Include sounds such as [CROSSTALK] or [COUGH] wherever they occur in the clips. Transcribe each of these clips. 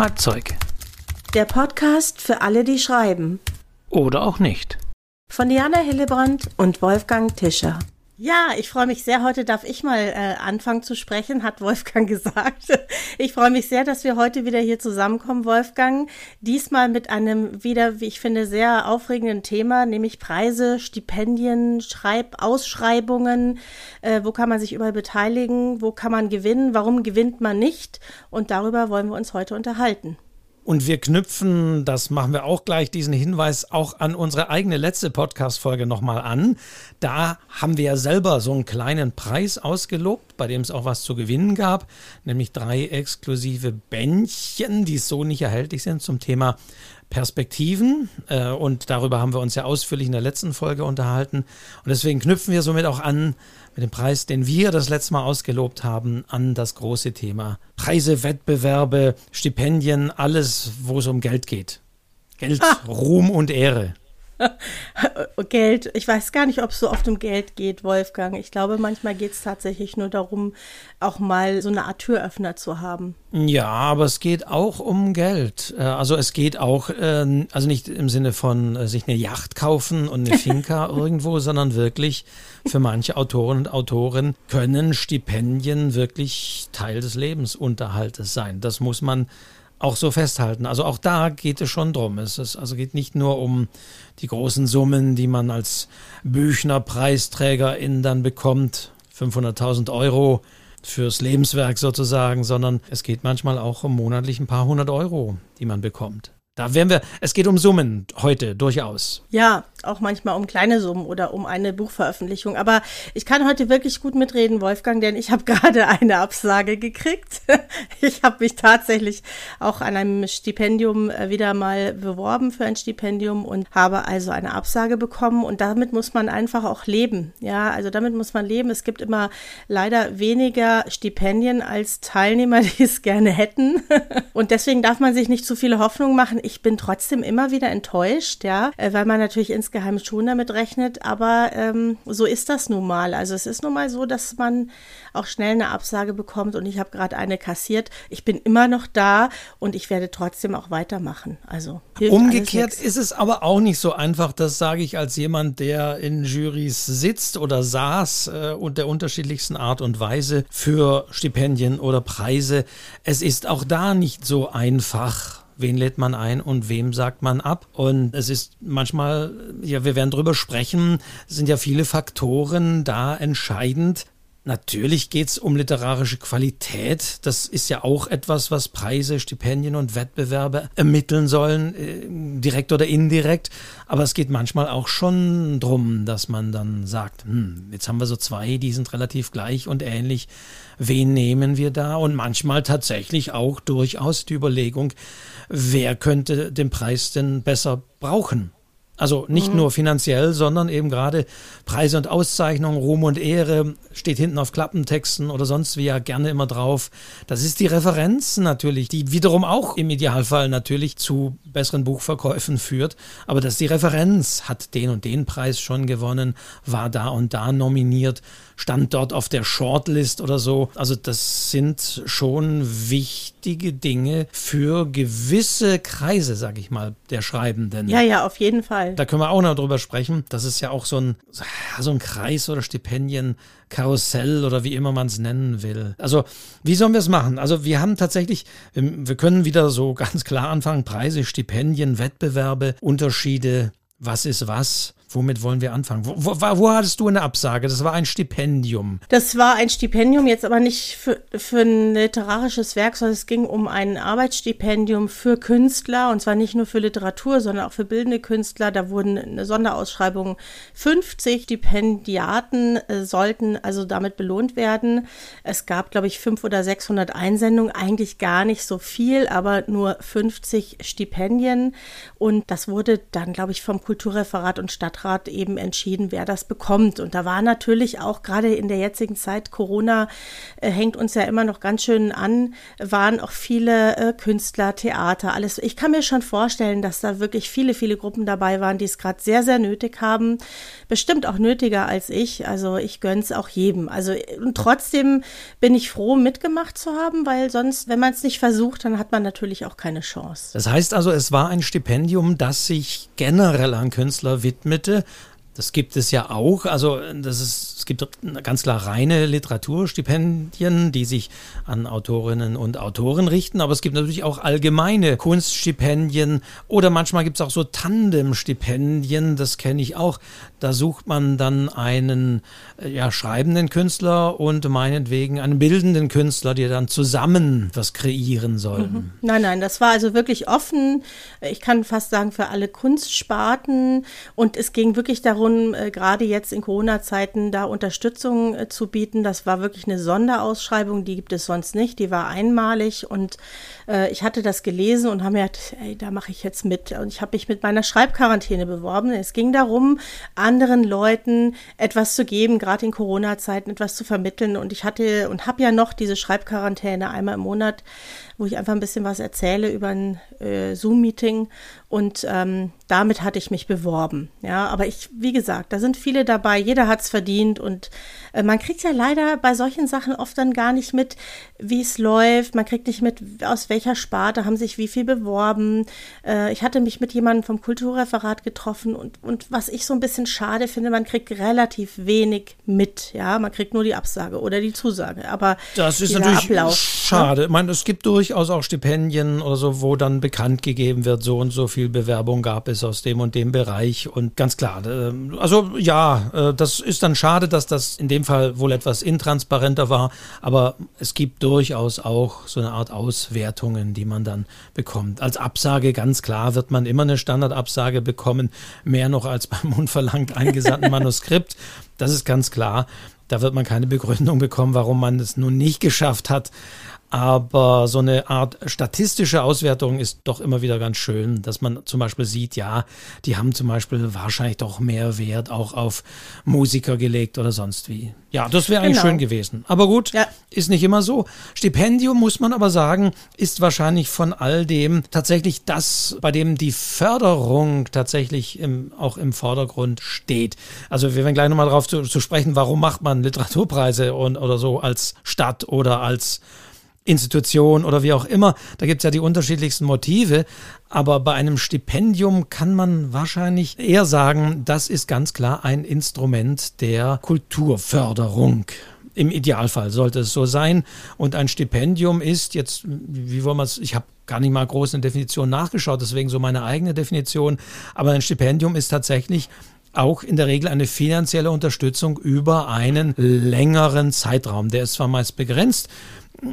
Schreibzeug. Der Podcast für alle, die schreiben. Oder auch nicht. Von Diana Hillebrand und Wolfgang Tischer. Ja, ich freue mich sehr. Heute darf ich mal äh, anfangen zu sprechen, hat Wolfgang [LAUGHS] gesagt. Ich freue mich sehr, dass wir heute wieder hier zusammenkommen, Wolfgang. Diesmal mit einem wieder, wie ich finde, sehr aufregenden Thema, nämlich Preise, Stipendien, Schreib Ausschreibungen. Äh, wo kann man sich überall beteiligen? Wo kann man gewinnen? Warum gewinnt man nicht? Und darüber wollen wir uns heute unterhalten. Und wir knüpfen, das machen wir auch gleich, diesen Hinweis auch an unsere eigene letzte Podcast-Folge nochmal an. Da haben wir ja selber so einen kleinen Preis ausgelobt, bei dem es auch was zu gewinnen gab, nämlich drei exklusive Bändchen, die so nicht erhältlich sind zum Thema Perspektiven. Äh, und darüber haben wir uns ja ausführlich in der letzten Folge unterhalten. Und deswegen knüpfen wir somit auch an dem Preis, den wir das letzte Mal ausgelobt haben, an das große Thema Preise, Wettbewerbe, Stipendien, alles, wo es um Geld geht. Geld, ah. Ruhm und Ehre. [LAUGHS] Geld, ich weiß gar nicht, ob es so oft um Geld geht, Wolfgang. Ich glaube, manchmal geht es tatsächlich nur darum, auch mal so eine Art Türöffner zu haben. Ja, aber es geht auch um Geld. Äh, also es geht auch, ähm, also nicht im Sinne von äh, sich eine Yacht kaufen und eine Finca [LAUGHS] irgendwo, sondern wirklich für manche Autoren und Autoren können Stipendien wirklich Teil des Lebensunterhaltes sein. Das muss man auch so festhalten. Also auch da geht es schon drum. Es ist, also geht nicht nur um die großen Summen, die man als Büchner-Preisträgerin dann bekommt, 500.000 Euro fürs Lebenswerk sozusagen, sondern es geht manchmal auch um monatlich ein paar hundert Euro, die man bekommt. Da werden wir, es geht um Summen heute durchaus. Ja, auch manchmal um kleine Summen oder um eine Buchveröffentlichung. Aber ich kann heute wirklich gut mitreden, Wolfgang, denn ich habe [LAUGHS] gerade eine Absage gekriegt. [LAUGHS] Ich habe mich tatsächlich auch an einem Stipendium äh, wieder mal beworben für ein Stipendium und habe also eine Absage bekommen. Und damit muss man einfach auch leben. Ja, also damit muss man leben. Es gibt immer leider weniger Stipendien als Teilnehmer, [LAUGHS] die es gerne hätten. Und deswegen darf man sich nicht zu viele Hoffnungen machen. Ich bin trotzdem immer wieder enttäuscht, ja, äh, weil man natürlich ins insgeheim schon damit rechnet, aber ähm, so ist das nun mal. Also es ist nun mal so, dass man auch schnell eine Absage bekommt und ich habe gerade eine kassiert. Ich bin immer noch da und ich werde trotzdem auch weitermachen. Also umgekehrt ist es aber auch nicht so einfach. Das sage ich als jemand, der in Jurys sitzt oder saß äh, und der unterschiedlichsten Art und Weise für Stipendien oder Preise. Es ist auch da nicht so einfach wen lädt man ein und wem sagt man ab. Und es ist manchmal, ja, wir werden drüber sprechen, sind ja viele Faktoren da entscheidend. Natürlich geht es um literarische Qualität. Das ist ja auch etwas, was Preise, Stipendien und Wettbewerbe ermitteln sollen, äh, direkt oder indirekt. Aber es geht manchmal auch schon drum, dass man dann sagt, hm, jetzt haben wir so zwei, die sind relativ gleich und ähnlich. Wen nehmen wir da? Und manchmal tatsächlich auch durchaus die Überlegung, wer könnte den Preis denn besser brauchen? Also nicht mhm. nur finanziell, sondern eben gerade Preise und Auszeichnungen, Ruhm und Ehre steht hinten auf Klappentexten oder sonst wie ja gerne immer drauf. Das ist die Referenz natürlich, die wiederum auch im Idealfall natürlich zu besseren Buchverkäufen führt. Aber dass die Referenz hat den und den Preis schon gewonnen, war da und da nominiert stand dort auf der Shortlist oder so. Also das sind schon wichtige Dinge für gewisse Kreise, sag ich mal, der Schreibenden. Ja, ja, auf jeden Fall. Da können wir auch noch drüber sprechen. Das ist ja auch so ein, so ein Kreis oder Stipendien. Karussell oder wie immer man es nennen will. Also, wie sollen wir es machen? Also, wir haben tatsächlich, wir, wir können wieder so [LAUGHS] ganz klar anfangen: Preise, Stipendien, Wettbewerbe, Unterschiede, was ist was. Womit wollen wir anfangen? Wo, wo, wo, hattest du eine Absage? Das war ein Stipendium. Das war ein Stipendium, jetzt aber nicht für, für ein literarisches Werk, sondern es ging um ein Arbeitsstipendium für Künstler und zwar nicht nur für Literatur, sondern auch für bildende Künstler. Da wurden eine Sonderausschreibung 50 Stipendiaten äh, sollten also damit belohnt werden. Es gab, glaube ich, 500 oder 600 Einsendungen, eigentlich gar nicht so viel, aber nur 50 Stipendien und das wurde dann, glaube ich, vom Kulturreferat und Stadtrat eben entschieden, wer das bekommt. Und da war natürlich auch gerade in der jetzigen Zeit, Corona äh, hängt uns ja immer noch ganz schön an, waren auch viele äh, Künstler, Theater, alles. Ich kann mir schon vorstellen, dass da wirklich viele, viele Gruppen dabei waren, die es gerade sehr, sehr nötig haben. Bestimmt auch nötiger als ich. Also ich gönn's auch jedem. Also und trotzdem bin ich froh, mitgemacht zu haben, weil sonst, wenn man es nicht versucht, dann hat man natürlich auch keine Chance. Das heißt also, es war ein Stipendium, das sich generell an Künstler widmete. Das gibt es ja auch. Also das ist, es gibt ganz klar reine Literaturstipendien, die sich an Autorinnen und Autoren richten, aber es gibt natürlich auch allgemeine Kunststipendien oder manchmal gibt es auch so Tandemstipendien, das kenne ich auch. Da sucht man dann einen äh, ja, schreibenden Künstler und meinetwegen einen bildenden Künstler, die dann zusammen was kreieren sollen. Mhm. Nein, nein, das war also wirklich offen. Ich kann fast sagen für alle Kunstsparten und es ging wirklich darum, äh, gerade jetzt in Corona-Zeiten, da Unterstützung äh, zu bieten. Das war wirklich eine Sonderausschreibung, die gibt es sonst nicht. Die war einmalig und äh, ich hatte das gelesen und habe mir gedacht, ey, da mache ich jetzt mit. Und ich habe mich mit meiner Schreibquarantäne beworben. Es ging darum, anderen Leuten etwas zu geben, gerade in Corona-Zeiten etwas zu vermitteln. Und ich hatte und habe ja noch diese Schreibquarantäne einmal im Monat, wo ich einfach ein bisschen was erzähle über ein äh, Zoom-Meeting. Und ähm, damit hatte ich mich beworben. Ja, aber ich, wie gesagt, da sind viele dabei. Jeder hat es verdient und äh, man kriegt ja leider bei solchen Sachen oft dann gar nicht mit, wie es läuft. Man kriegt nicht mit, aus welcher Sparte haben sich wie viel beworben. Äh, ich hatte mich mit jemandem vom Kulturreferat getroffen und, und was ich so ein bisschen schade finde, man kriegt relativ wenig mit. Ja, man kriegt nur die Absage oder die Zusage. Aber das ist natürlich Ablauf, ne? schade. Ne? Ich meine, es gibt durchaus auch Stipendien oder so, wo dann bekannt gegeben wird, so und so viel Bewerbung gab es aus dem und dem Bereich. Und ganz klar, äh, also ja, äh, das ist dann schade, dass das in dem Fall wohl etwas intransparenter war. Aber es gibt durchaus auch so eine Art Auswertungen, die man dann bekommt. Als Absage ganz klar wird man immer eine Standardabsage bekommen, mehr noch als beim [LAUGHS] unverlangt eingesandten [LAUGHS] Manuskript. Das ist ganz klar. Da wird man keine Begründung bekommen, warum man es nun nicht geschafft hat. Aber so eine Art statistische Auswertung ist doch immer wieder ganz schön, dass man zum Beispiel sieht, ja, die haben zum Beispiel wahrscheinlich doch mehr Wert auch auf Musiker gelegt oder sonst wie. Ja, das wäre eigentlich genau. schön gewesen. Aber gut, ja. ist nicht immer so. Stipendium, muss man aber sagen, ist wahrscheinlich von all dem tatsächlich das, bei dem die Förderung tatsächlich im, auch im Vordergrund steht. Also wir werden gleich nochmal darauf zu, zu sprechen, warum macht man Literaturpreise und, oder so als Stadt oder als Institution oder wie auch immer. Da gibt es ja die unterschiedlichsten Motive. Aber bei einem Stipendium kann man wahrscheinlich eher sagen, das ist ganz klar ein Instrument der Kulturförderung. Im Idealfall sollte es so sein. Und ein Stipendium ist jetzt, wie wollen wir es, ich habe gar nicht mal groß eine Definition nachgeschaut, deswegen so meine eigene Definition. Aber ein Stipendium ist tatsächlich auch in der Regel eine finanzielle Unterstützung über einen längeren Zeitraum. Der ist zwar meist begrenzt,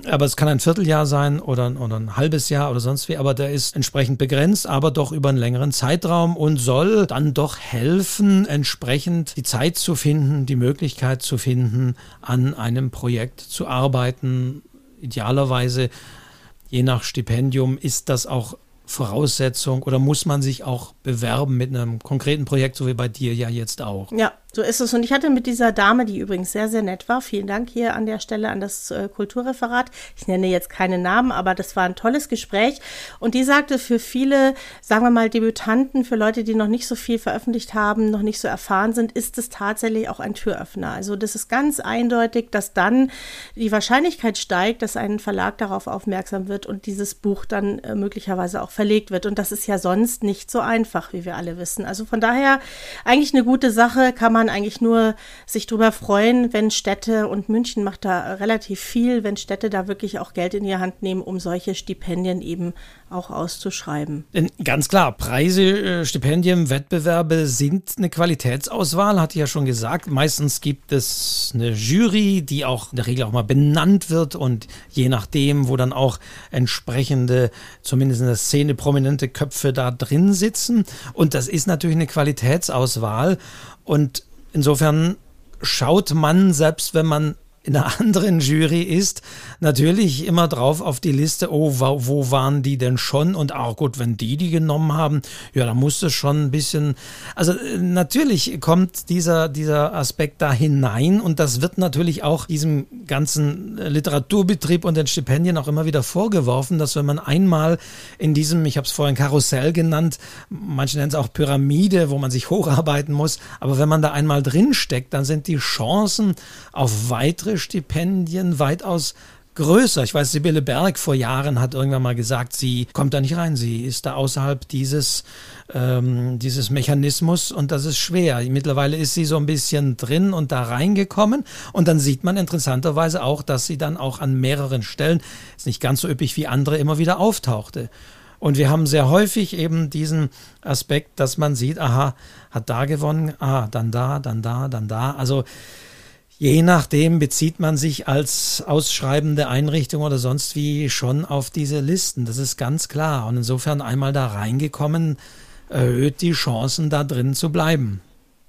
aber es kann ein Vierteljahr sein oder, oder ein halbes Jahr oder sonst wie, aber der ist entsprechend begrenzt, aber doch über einen längeren Zeitraum und soll dann doch helfen, entsprechend die Zeit zu finden, die Möglichkeit zu finden, an einem Projekt zu arbeiten. Idealerweise, je nach Stipendium, ist das auch Voraussetzung oder muss man sich auch bewerben mit einem konkreten Projekt, so wie bei dir ja jetzt auch? Ja, so ist es. Und ich hatte mit dieser Dame, die übrigens sehr, sehr nett war, vielen Dank hier an der Stelle an das äh, Kulturreferat. Ich nenne jetzt keine Namen, aber das war ein tolles Gespräch. Und die sagte, für viele, sagen wir mal, Debütanten, für Leute, die noch nicht so viel veröffentlicht haben, noch nicht so erfahren sind, ist es tatsächlich auch ein Türöffner. Also das ist ganz eindeutig, dass dann die Wahrscheinlichkeit steigt, dass ein Verlag darauf aufmerksam wird und dieses Buch dann äh, möglicherweise auch verlegt wird. Und das ist ja sonst nicht so einfach, wie wir alle wissen. Also von daher eigentlich eine gute Sache, kann man man eigentlich nur sich darüber freuen, wenn Städte und München macht da relativ viel, wenn Städte da wirklich auch Geld in die Hand nehmen, um solche Stipendien eben auch auszuschreiben. Ganz klar, Preise, äh, Stipendien, Wettbewerbe sind eine Qualitätsauswahl, hatte ich ja schon gesagt. Meistens gibt es eine Jury, die auch in der Regel auch mal benannt wird und je nachdem, wo dann auch entsprechende, zumindest in der Szene prominente Köpfe da drin sitzen. Und das ist natürlich eine Qualitätsauswahl. Und insofern schaut man, selbst wenn man in einer anderen Jury ist, natürlich immer drauf auf die Liste, oh, wo, waren die denn schon? Und auch gut, wenn die die genommen haben, ja, da muss es schon ein bisschen, also äh, natürlich kommt dieser, dieser Aspekt da hinein und das wird natürlich auch diesem ganzen Literaturbetrieb und den Stipendien auch immer wieder vorgeworfen, dass wenn man einmal in diesem, ich habe es vorhin Karussell genannt, manche nennen es auch Pyramide, wo man sich hocharbeiten muss, aber wenn man da einmal drin steckt, dann sind die Chancen auf weitere Stipendien weitaus größer. Ich weiß, Sibylle Berg vor Jahren hat irgendwann mal gesagt, sie kommt da nicht rein, sie ist da außerhalb dieses, ähm, dieses Mechanismus und das ist schwer. Mittlerweile ist sie so ein bisschen drin und da reingekommen und dann sieht man interessanterweise auch, dass sie dann auch an mehreren Stellen, ist nicht ganz so üppig wie andere, immer wieder auftauchte. Und wir haben sehr häufig eben diesen Aspekt, dass man sieht, aha, hat da gewonnen, ah, dann da, dann da, dann da. Also Je nachdem bezieht man sich als ausschreibende Einrichtung oder sonst wie schon auf diese Listen. Das ist ganz klar. Und insofern einmal da reingekommen, erhöht die Chancen, da drin zu bleiben.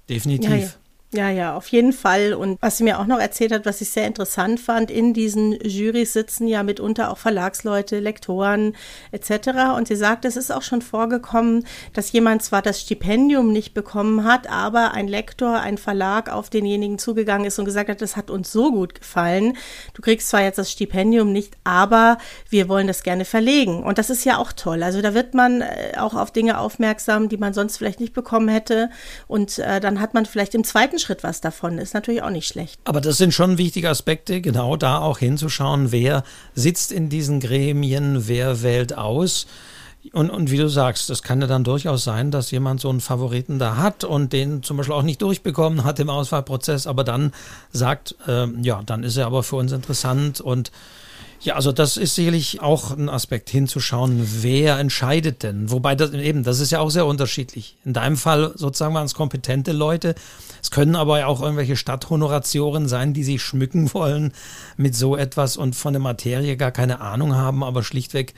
Definitiv. Ja, ja. Ja, ja, auf jeden Fall. Und was sie mir auch noch erzählt hat, was ich sehr interessant fand, in diesen Jurys sitzen ja mitunter auch Verlagsleute, Lektoren etc. Und sie sagt, es ist auch schon vorgekommen, dass jemand zwar das Stipendium nicht bekommen hat, aber ein Lektor, ein Verlag auf denjenigen zugegangen ist und gesagt hat, das hat uns so gut gefallen. Du kriegst zwar jetzt das Stipendium nicht, aber wir wollen das gerne verlegen. Und das ist ja auch toll. Also da wird man äh, auch auf Dinge aufmerksam, die man sonst vielleicht nicht bekommen hätte. Und äh, dann hat man vielleicht im zweiten Schritt was davon. Ist natürlich auch nicht schlecht. Aber das sind schon wichtige Aspekte, genau da auch hinzuschauen, wer sitzt in diesen Gremien, wer wählt aus. Und, und wie du sagst, das kann ja dann durchaus sein, dass jemand so einen Favoriten da hat und den zum Beispiel auch nicht durchbekommen hat im Auswahlprozess, aber dann sagt, äh, ja, dann ist er aber für uns interessant und ja, also das ist sicherlich auch ein Aspekt hinzuschauen, wer entscheidet denn. Wobei das eben, das ist ja auch sehr unterschiedlich. In deinem Fall sozusagen waren es kompetente Leute. Es können aber ja auch irgendwelche Stadthonoratioren sein, die sich schmücken wollen mit so etwas und von der Materie gar keine Ahnung haben, aber schlichtweg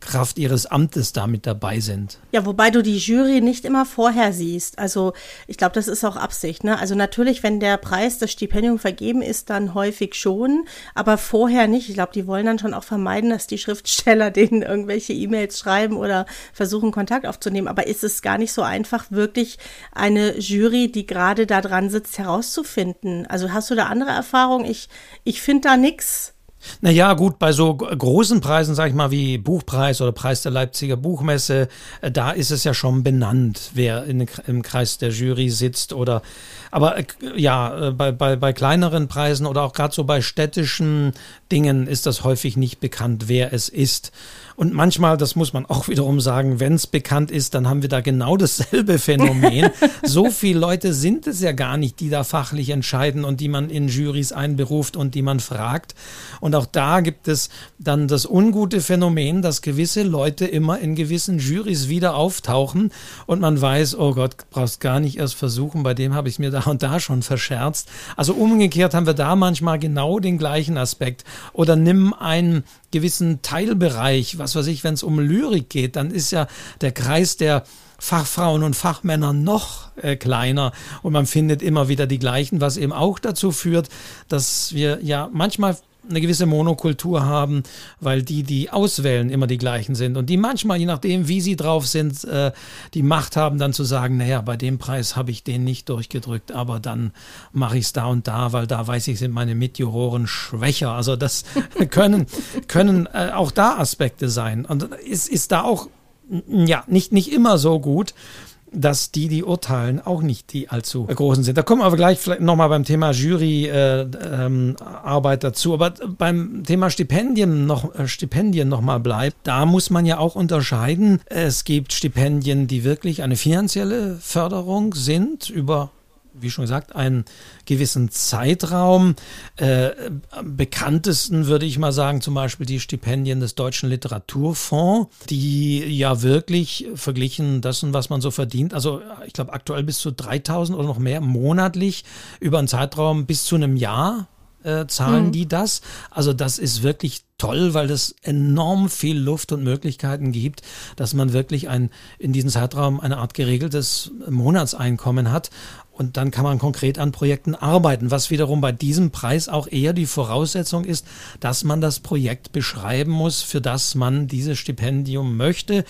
Kraft ihres Amtes damit dabei sind. Ja, wobei du die Jury nicht immer vorher siehst. Also ich glaube, das ist auch Absicht. Ne? Also natürlich, wenn der Preis, das Stipendium vergeben ist, dann häufig schon, aber vorher nicht. Ich glaube, die wollen dann schon auch vermeiden, dass die Schriftsteller [LAUGHS] denen irgendwelche E-Mails schreiben oder versuchen, Kontakt aufzunehmen. Aber ist es gar nicht so einfach, wirklich eine Jury, die gerade da dran sitzt, herauszufinden? Also hast du da andere Erfahrungen? Ich, ich finde da nichts. Naja, gut, bei so großen Preisen, sag ich mal, wie Buchpreis oder Preis der Leipziger Buchmesse, äh, da ist es ja schon benannt, wer in, im Kreis der Jury sitzt oder, aber äh, ja, äh, bei, bei, bei kleineren Preisen oder auch gerade so bei städtischen Dingen ist das häufig nicht bekannt, wer es ist. Und manchmal, das muss man auch wiederum sagen, wenn es bekannt ist, dann haben wir da genau dasselbe [LAUGHS] Phänomen. so viele Leute sind es ja gar nicht, die da fachlich entscheiden und die man in Jurys einberuft und die man fragt. Und auch da gibt es dann das ungute Phänomen, dass gewisse Leute immer in gewissen Jurys wieder auftauchen und man weiß, oh Gott, brauchst gar nicht erst versuchen, bei dem habe ich mir da und da schon verscherzt. Also umgekehrt haben wir da manchmal genau den gleichen Aspekt. Oder nimm einen gewissen Teilbereich, was weiß ich, wenn es um Lyrik geht, dann ist ja der Kreis der Fachfrauen und Fachmänner noch äh, kleiner und man findet immer wieder die gleichen, was eben auch dazu führt, dass wir ja manchmal eine gewisse Monokultur haben, weil die, die auswählen, immer die gleichen sind und die manchmal, je nachdem, wie sie drauf sind, äh, die Macht haben, dann zu sagen, naja, bei dem Preis habe ich den nicht durchgedrückt, aber dann mache ich es da und da, weil da weiß ich, sind meine Mitjuroren schwächer. Also das [LAUGHS] können, können äh, auch da Aspekte sein. Und ist, ist da auch ja, nicht, nicht immer so gut dass die, die urteilen, auch nicht die allzu großen sind. Da kommen wir aber gleich vielleicht nochmal beim Thema Juryarbeit äh, ähm, dazu. Aber beim Thema Stipendien noch, äh, Stipendien nochmal bleibt, da muss man ja auch unterscheiden. Es gibt Stipendien, die wirklich eine finanzielle Förderung sind über wie schon gesagt, einen gewissen Zeitraum. Äh, bekanntesten würde ich mal sagen, zum Beispiel die Stipendien des Deutschen Literaturfonds, die ja wirklich verglichen dessen, was man so verdient, also ich glaube aktuell bis zu 3000 oder noch mehr monatlich über einen Zeitraum bis zu einem Jahr äh, zahlen mhm. die das. Also das ist wirklich toll, weil das enorm viel Luft und Möglichkeiten gibt, dass man wirklich ein, in diesem Zeitraum eine Art geregeltes Monatseinkommen hat. Und dann kann man konkret an Projekten arbeiten, was wiederum bei diesem Preis auch eher die Voraussetzung ist, dass man das Projekt beschreiben muss, für das man dieses Stipendium möchte.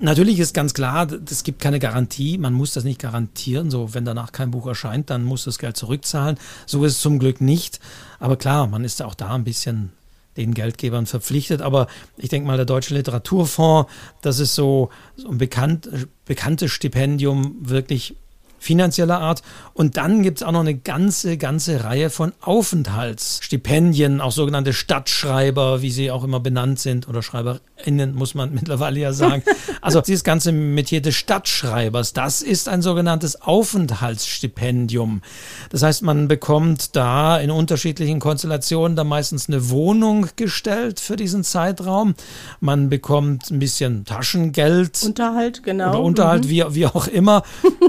Natürlich ist ganz klar, es gibt keine Garantie, man muss das nicht garantieren. So, wenn danach kein Buch erscheint, dann muss das Geld zurückzahlen. So ist es zum Glück nicht. Aber klar, man ist auch da ein bisschen den Geldgebern verpflichtet. Aber ich denke mal, der Deutsche Literaturfonds, das ist so, so ein bekannt, bekanntes Stipendium, wirklich finanzieller Art. Und dann gibt es auch noch eine ganze, ganze Reihe von Aufenthaltsstipendien, auch sogenannte Stadtschreiber, wie sie auch immer benannt sind, oder SchreiberInnen, muss man [LAUGHS] mittlerweile ja sagen. Also dieses ganze Metier des Stadtschreibers, das ist ein sogenanntes Aufenthaltsstipendium. Das heißt, man bekommt da in unterschiedlichen Konstellationen dann meistens eine Wohnung gestellt für diesen Zeitraum. Man bekommt ein bisschen Taschengeld. Unterhalt, genau. Oder Unterhalt, mhm. wie, wie auch immer,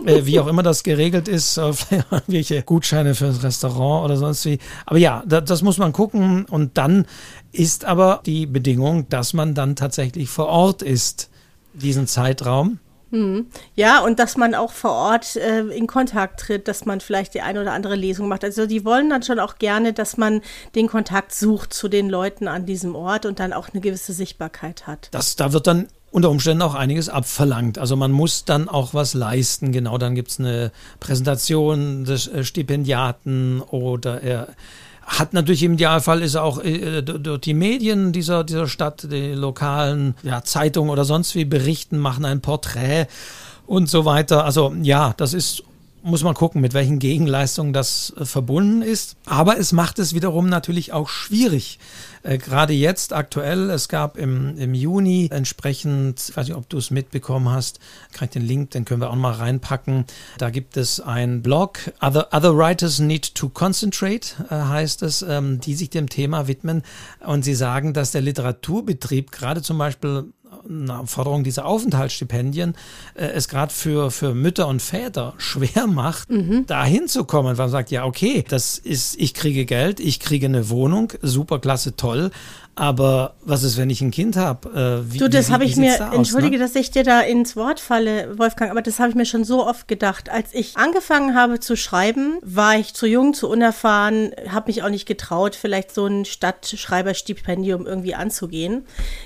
äh, wie auch immer das geregelt ist, äh, [LAUGHS] vielleicht irgendwelche Gutscheine für das Restaurant oder sonst wie. Aber ja, da, das muss man gucken. Und dann ist aber die Bedingung, dass man dann tatsächlich vor Ort ist, diesen Zeitraum. Hm. Ja, und dass man auch vor Ort äh, in Kontakt tritt, dass man vielleicht die eine oder andere Lesung macht. Also die wollen dann schon auch gerne, dass man den Kontakt sucht zu den Leuten an diesem Ort und dann auch eine gewisse Sichtbarkeit hat. Das, da wird dann unter Umständen auch einiges abverlangt. Also man muss dann auch was leisten. Genau, dann gibt es eine Präsentation des äh, Stipendiaten oder er hat natürlich im Idealfall ist auch äh, durch die Medien dieser, dieser Stadt, die lokalen ja, Zeitungen oder sonst wie berichten, machen ein Porträt und so weiter. Also ja, das ist muss man gucken, mit welchen Gegenleistungen das äh, verbunden ist. Aber es macht es wiederum natürlich auch schwierig. Äh, Gerade jetzt aktuell, es gab im, im Juni entsprechend, ich weiß nicht, ob du es mitbekommen hast, kann ich den Link, den können wir auch mal reinpacken. Da gibt es ein Blog, Other, Other Writers Need to Concentrate, äh, heißt es, ähm, die sich dem Thema widmen. Und sie sagen, dass der Literaturbetrieb gerade zum Beispiel eine Forderung dieser Aufenthaltsstipendien äh, es gerade für, für Mütter und Väter schwer macht, mhm. da hinzukommen. Weil man sagt, ja, okay, das ist, ich kriege Geld, ich kriege eine Wohnung, super klasse, toll, aber was ist, wenn ich ein Kind habe? Äh, du, das habe ich mir, da entschuldige, ne? dass ich dir da ins Wort falle, Wolfgang, aber das habe ich mir schon so oft gedacht. Als ich angefangen habe zu schreiben, war ich zu jung, zu unerfahren, habe mich auch nicht getraut, vielleicht so ein Stadtschreiberstipendium irgendwie anzugehen.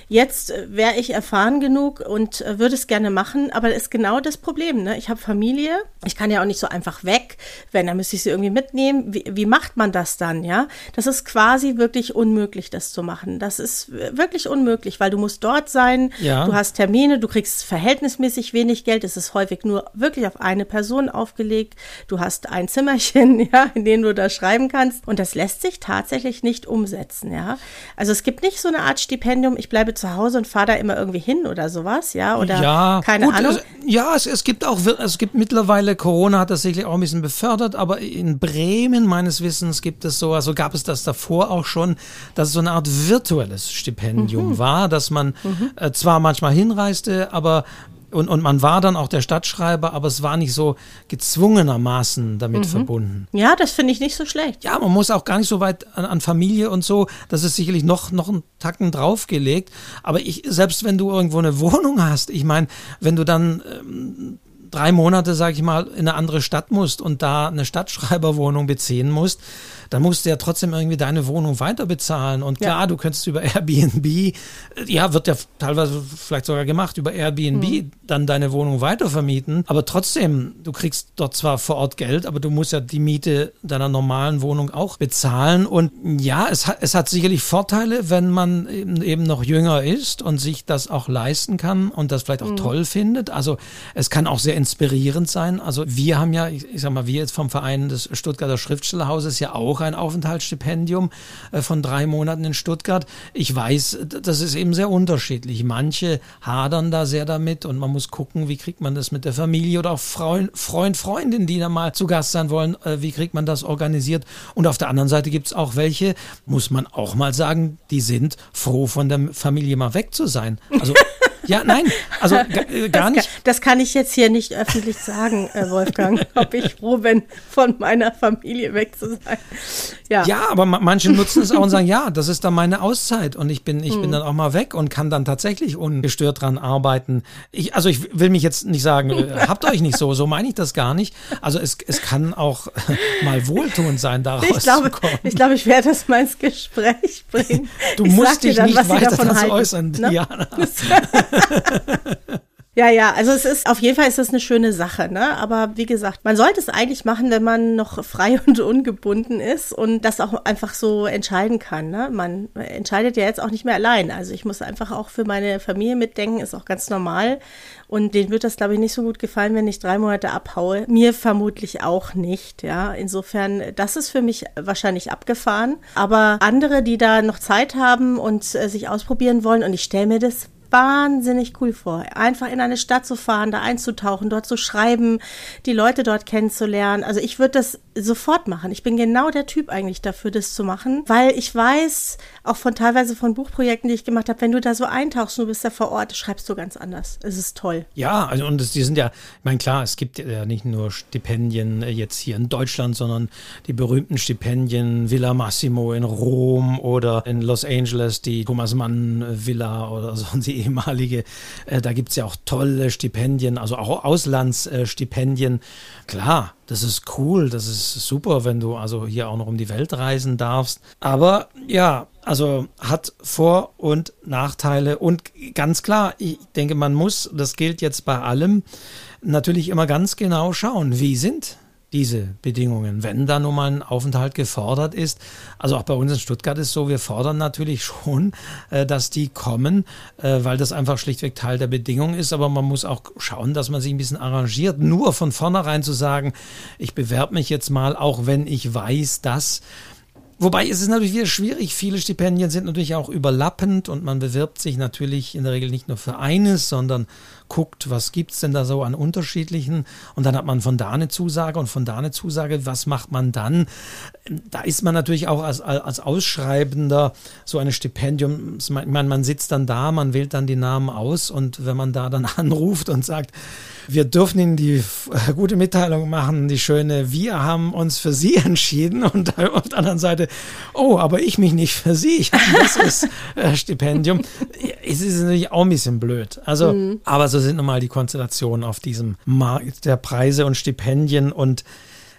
Jetzt äh, wäre ich erfahren genug und äh, würde es gerne machen, aber das ist genau das Problem. Ne? Ich habe Familie, ich kann ja auch nicht so einfach weg, wenn, dann müsste ich sie irgendwie mitnehmen. Wie, wie macht man das dann, ja? Das ist quasi wirklich unmöglich, das zu machen. Das ist wirklich unmöglich, weil du musst dort sein, ja. du hast Termine, du kriegst verhältnismäßig wenig Geld, es ist häufig nur wirklich auf eine Person aufgelegt, du hast ein Zimmerchen, [LAUGHS] ja, in dem du da schreiben kannst und das lässt sich tatsächlich nicht umsetzen, ja. Also es gibt nicht so eine Art Stipendium, ich bleibe zu Hause und fahre da immer irgendwie hin oder sowas, ja, oder ja, keine gut, Ahnung. Es, ja, es, es gibt auch, es gibt mittlerweile, Corona hat das sicherlich auch ein bisschen befördert, aber in Bremen meines Wissens gibt es so, also gab es das davor auch schon, dass es so eine Art virtuelle virtuelles Stipendium mhm. war, dass man mhm. äh, zwar manchmal hinreiste, aber und, und man war dann auch der Stadtschreiber, aber es war nicht so gezwungenermaßen damit mhm. verbunden. Ja, das finde ich nicht so schlecht. Ja, man muss auch gar nicht so weit an, an, Familie und so, das ist sicherlich noch, noch einen Tacken draufgelegt. Aber ich, selbst wenn du irgendwo eine [LAUGHS] Wohnung hast, ich meine, wenn du dann ähm, drei Monate, sag ich mal, in eine andere Stadt musst und da eine Stadtschreiberwohnung beziehen musst, dann musst du ja trotzdem irgendwie deine Wohnung weiter bezahlen. Und klar, ja. du könntest über Airbnb, ja, wird ja teilweise vielleicht sogar gemacht, über Airbnb mhm. dann deine Wohnung weiter vermieten. Aber trotzdem, du kriegst dort zwar vor Ort Geld, aber du musst ja die Miete deiner normalen Wohnung auch bezahlen. Und ja, es hat, es hat sicherlich Vorteile, wenn man eben, eben noch jünger ist und sich das auch leisten kann und das vielleicht auch mhm. toll findet. Also es kann auch sehr inspirierend sein. Also wir haben ja, ich, ich sag mal, wir jetzt vom Verein des Stuttgarter Schriftstellerhauses ja auch ein Aufenthaltsstipendium äh, von drei Monaten in Stuttgart. Ich weiß, das ist eben sehr unterschiedlich. Manche hadern da sehr damit und man muss gucken, wie kriegt man das mit der Familie oder auch Freund, Freund Freundin, die da mal zu Gast sein wollen, äh, wie kriegt man das organisiert. Und auf der anderen Seite gibt es auch welche, muss man auch mal sagen, die sind froh von der Familie mal weg zu sein. Also [LAUGHS] Ja, nein, also [LAUGHS] äh, gar nicht. Das kann, das kann, ich jetzt hier nicht öffentlich sagen, äh, Wolfgang, [LAUGHS] ob ich froh bin, von meiner Familie weg zu sein. Ja, ja aber manche nutzen es auch und [LAUGHS] sagen, ja, das ist dann meine Auszeit und ich bin, ich hm. bin dann auch mal weg und kann dann tatsächlich ungestört dran arbeiten. Ich, also ich will mich jetzt nicht sagen, äh, habt euch nicht so, so meine ich das gar nicht. Also es, es kann auch mal wohltuend sein, daraus ich glaube, zu kommen. Ich glaube, ich werde das mal ins Gespräch bringen. Du ich musst dich dann, nicht weiter dazu äußern, ne? Diana. [LAUGHS] Ja, ja, also es ist auf jeden Fall ist das eine schöne Sache, ne? Aber wie gesagt, man sollte es eigentlich machen, wenn man noch frei [LAUGHS] und ungebunden ist und das auch einfach so entscheiden kann. Ne? Man entscheidet ja jetzt auch nicht mehr allein. Also ich muss einfach auch für meine Familie mitdenken, ist auch ganz normal. Und denen wird das, glaube ich, nicht so gut gefallen, wenn ich drei Monate abhaue. Mir vermutlich auch nicht. Ja, insofern, das ist für mich wahrscheinlich abgefahren. Aber andere, die da noch Zeit haben und äh, sich ausprobieren wollen, und ich stelle mir das wahnsinnig cool vor. Einfach in eine Stadt zu fahren, da einzutauchen, dort zu schreiben, die Leute dort kennenzulernen. Also ich würde das sofort machen. Ich bin genau der Typ eigentlich dafür, das zu machen, weil ich weiß, auch von teilweise von Buchprojekten, die ich gemacht habe, wenn du da so eintauchst, du bist da vor Ort, schreibst du ganz anders. Es ist toll. Ja, also und das, die sind ja, ich meine, klar, es gibt ja nicht nur Stipendien äh, jetzt hier in Deutschland, sondern die berühmten Stipendien Villa Massimo in Rom oder in Los Angeles, die Thomas Mann Villa oder [LAUGHS] so, die ehemalige. Äh, da gibt es ja auch tolle Stipendien, also auch Auslandsstipendien. Klar, das ist cool, das ist super, wenn du also hier auch noch um die Welt reisen darfst. Aber ja, also hat Vor- und Nachteile und ganz klar, ich denke, man muss, das gilt jetzt bei allem, natürlich immer ganz genau schauen, wie sind diese Bedingungen, wenn da nun mal ein Aufenthalt gefordert ist. Also auch bei uns in Stuttgart ist so, wir fordern natürlich [LAUGHS] schon, äh, dass die kommen, äh, weil das einfach schlichtweg Teil der Bedingung ist. Aber man muss auch schauen, dass man sich ein bisschen arrangiert. Nur von vornherein zu sagen, ich bewerbe mich jetzt mal, auch wenn ich weiß, dass Wobei es ist natürlich wieder schwierig. Viele Stipendien sind natürlich auch überlappend und man bewirbt sich natürlich in der Regel nicht nur für eines, sondern guckt, was gibt's denn da so an unterschiedlichen und dann hat man von da eine Zusage und von da eine Zusage, was macht man dann? Da ist man natürlich auch als, als Ausschreibender so eine Stipendium, ich meine, man sitzt dann da, man wählt dann die Namen aus und wenn man da dann [LAUGHS] anruft und sagt, wir dürfen Ihnen die äh, gute Mitteilung machen, die schöne, wir haben uns für Sie [LAUGHS] entschieden und auf der anderen Seite, oh, aber ich mich nicht für Sie, ich habe ein besseres äh, Stipendium. Es ist natürlich auch ein bisschen blöd. Also, mhm. aber so sind nun mal die Konstellationen auf diesem Markt der Preise und Stipendien und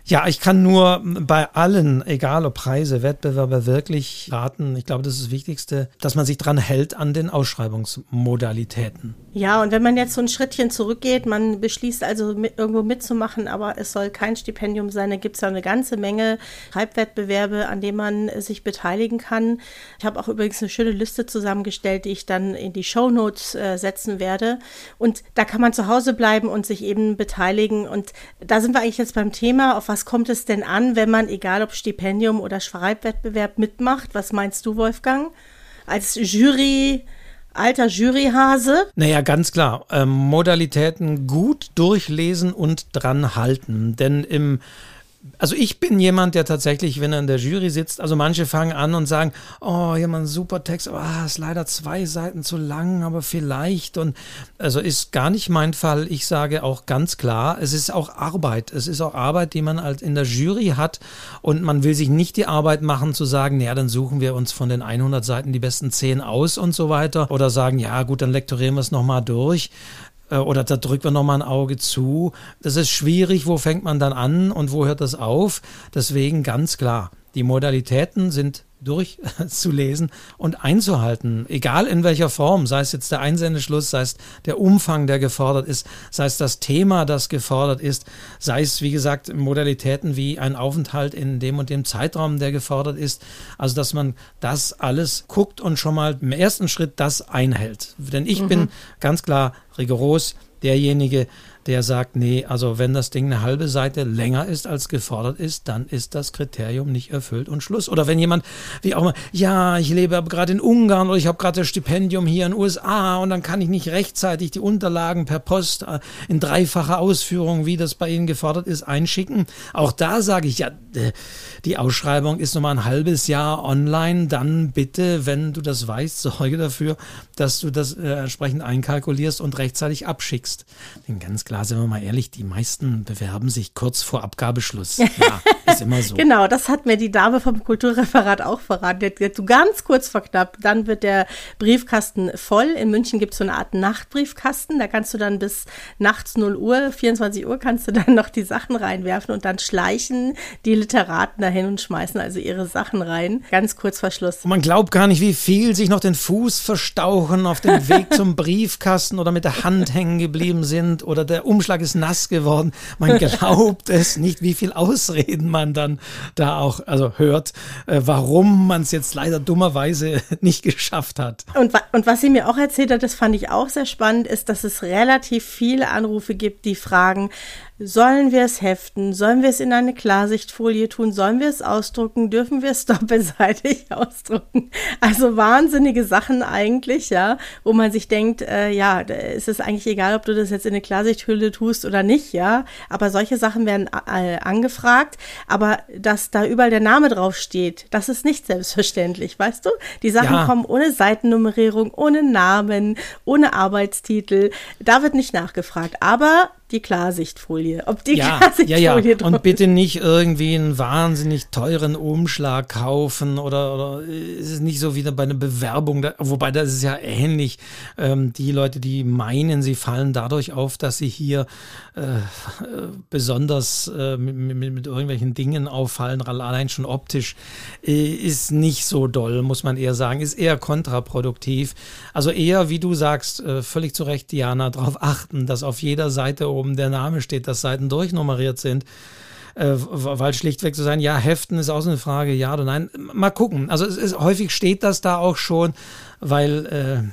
ja, ich kann nur bei allen, egal ob Preise, Wettbewerbe, wirklich raten. Ich glaube, das ist das Wichtigste, dass man sich dran hält an den Ausschreibungsmodalitäten. Ja, und wenn man jetzt so ein Schrittchen zurückgeht, man beschließt also mit, irgendwo mitzumachen, aber es soll kein Stipendium sein, da gibt es ja eine ganze Menge Schreibwettbewerbe, an denen man sich beteiligen kann. Ich habe auch übrigens eine schöne Liste zusammengestellt, die ich dann in die Show Notes äh, setzen werde. Und da kann man zu Hause bleiben und sich eben beteiligen. Und da sind wir eigentlich jetzt beim Thema, auf was kommt es denn an, wenn man, egal ob Stipendium oder Schreibwettbewerb mitmacht? Was meinst du, Wolfgang? Als Jury alter Juryhase? Naja, ganz klar. Ähm, Modalitäten gut durchlesen und dran halten. Denn im also ich bin jemand, der tatsächlich, wenn er in der Jury sitzt, also manche fangen an und sagen, oh, hier mal ein super Text, aber ah, ist leider zwei Seiten zu lang, aber vielleicht und also ist gar nicht mein Fall. Ich sage auch ganz klar, es ist auch Arbeit. Es ist auch Arbeit, die man als in der Jury hat und man will sich nicht die Arbeit machen zu sagen, naja, dann suchen wir uns von den 100 Seiten die besten 10 aus und so weiter oder sagen, ja gut, dann lektorieren wir es nochmal durch. Äh, oder da drückt man nochmal ein Auge zu. Das ist schwierig, wo fängt man dann an und wo hört das auf? Deswegen ganz klar, die Modalitäten sind durchzulesen und einzuhalten, egal in welcher Form, sei es jetzt der Einsendeschluss, sei es der Umfang, der gefordert ist, sei es das Thema, das gefordert ist, sei es, wie gesagt, Modalitäten wie ein Aufenthalt in dem und dem Zeitraum, der gefordert ist. Also, dass man das alles guckt und schon mal im ersten Schritt das einhält. Denn ich mhm. bin ganz klar rigoros. Derjenige, der sagt, nee, also wenn das Ding eine halbe Seite länger ist, als gefordert ist, dann ist das Kriterium nicht erfüllt und Schluss. Oder wenn jemand, wie auch immer, ja, ich lebe gerade in Ungarn oder ich habe gerade das Stipendium hier in den USA und dann kann ich nicht rechtzeitig die Unterlagen per Post äh, in dreifacher Ausführung, wie das bei Ihnen gefordert ist, einschicken. Auch da sage ich, ja, äh, die Ausschreibung ist nochmal ein halbes Jahr online, dann bitte, wenn du das weißt, sorge dafür, dass du das äh, entsprechend einkalkulierst und rechtzeitig abschickst. Denn ganz klar, sind wir mal ehrlich, die meisten bewerben sich kurz vor Abgabeschluss. [LAUGHS] Ja, ist immer so. genau, das hat mir die Dame vom Kulturreferat auch verraten. Die hat so ganz kurz vor knapp, dann wird der Briefkasten voll. In München gibt es so eine Art Nachtbriefkasten. Da kannst du dann bis nachts 0 Uhr, 24 Uhr, kannst du dann [LAUGHS] noch die Sachen reinwerfen und dann schleichen die Literaten dahin und schmeißen also ihre Sachen rein. Ganz kurz vor Schluss. man glaubt gar nicht, wie viel sich noch den Fuß verstauchen auf dem [LAUGHS] Weg zum Briefkasten oder mit der Hand hängen geblieben sind oder der der Umschlag ist nass geworden. Man [LAUGHS] glaubt es nicht, wie viel Ausreden man dann da auch also hört, äh, warum man es jetzt leider dummerweise [LAUGHS] nicht geschafft hat. Und, und was sie mir auch erzählt hat, das fand ich auch sehr spannend, ist, dass es relativ viele Anrufe gibt, die fragen, Sollen wir es heften? Sollen wir es in eine Klarsichtfolie tun? Sollen wir es ausdrucken? Dürfen wir es [LAUGHS] doppelseitig ausdrucken? Also wahnsinnige Sachen eigentlich, ja, wo man sich denkt, äh, ja, ist es eigentlich egal, ob du das jetzt in eine Klarsichthülle tust oder nicht, ja. Aber solche Sachen werden angefragt. Aber dass da überall der Name draufsteht, das ist nicht selbstverständlich, weißt du? Die Sachen ja. kommen ohne Seitennummerierung, ohne Namen, ohne Arbeitstitel. Da wird nicht nachgefragt. Aber die Klarsichtfolie. Ob die ja, Klarsichtfolie ja, ja. Und bitte nicht irgendwie einen wahnsinnig teuren Umschlag kaufen oder, oder ist es nicht so wie bei einer Bewerbung, da, wobei das ist ja ähnlich. Ähm, die Leute, die meinen, sie fallen dadurch auf, dass sie hier äh, besonders äh, mit, mit, mit, irgendwelchen Dingen auffallen, allein schon optisch, äh, ist nicht so doll, muss man eher sagen, ist eher kontraproduktiv. Also eher, wie du sagst, äh, völlig zu Recht, Diana, darauf achten, dass auf jeder Seite oben der Name steht, dass Seiten durchnummeriert sind. Äh, weil schlichtweg zu sein, ja, heften ist auch so eine Frage, ja oder nein. Mal gucken. Also es ist, häufig steht das da auch schon, weil äh,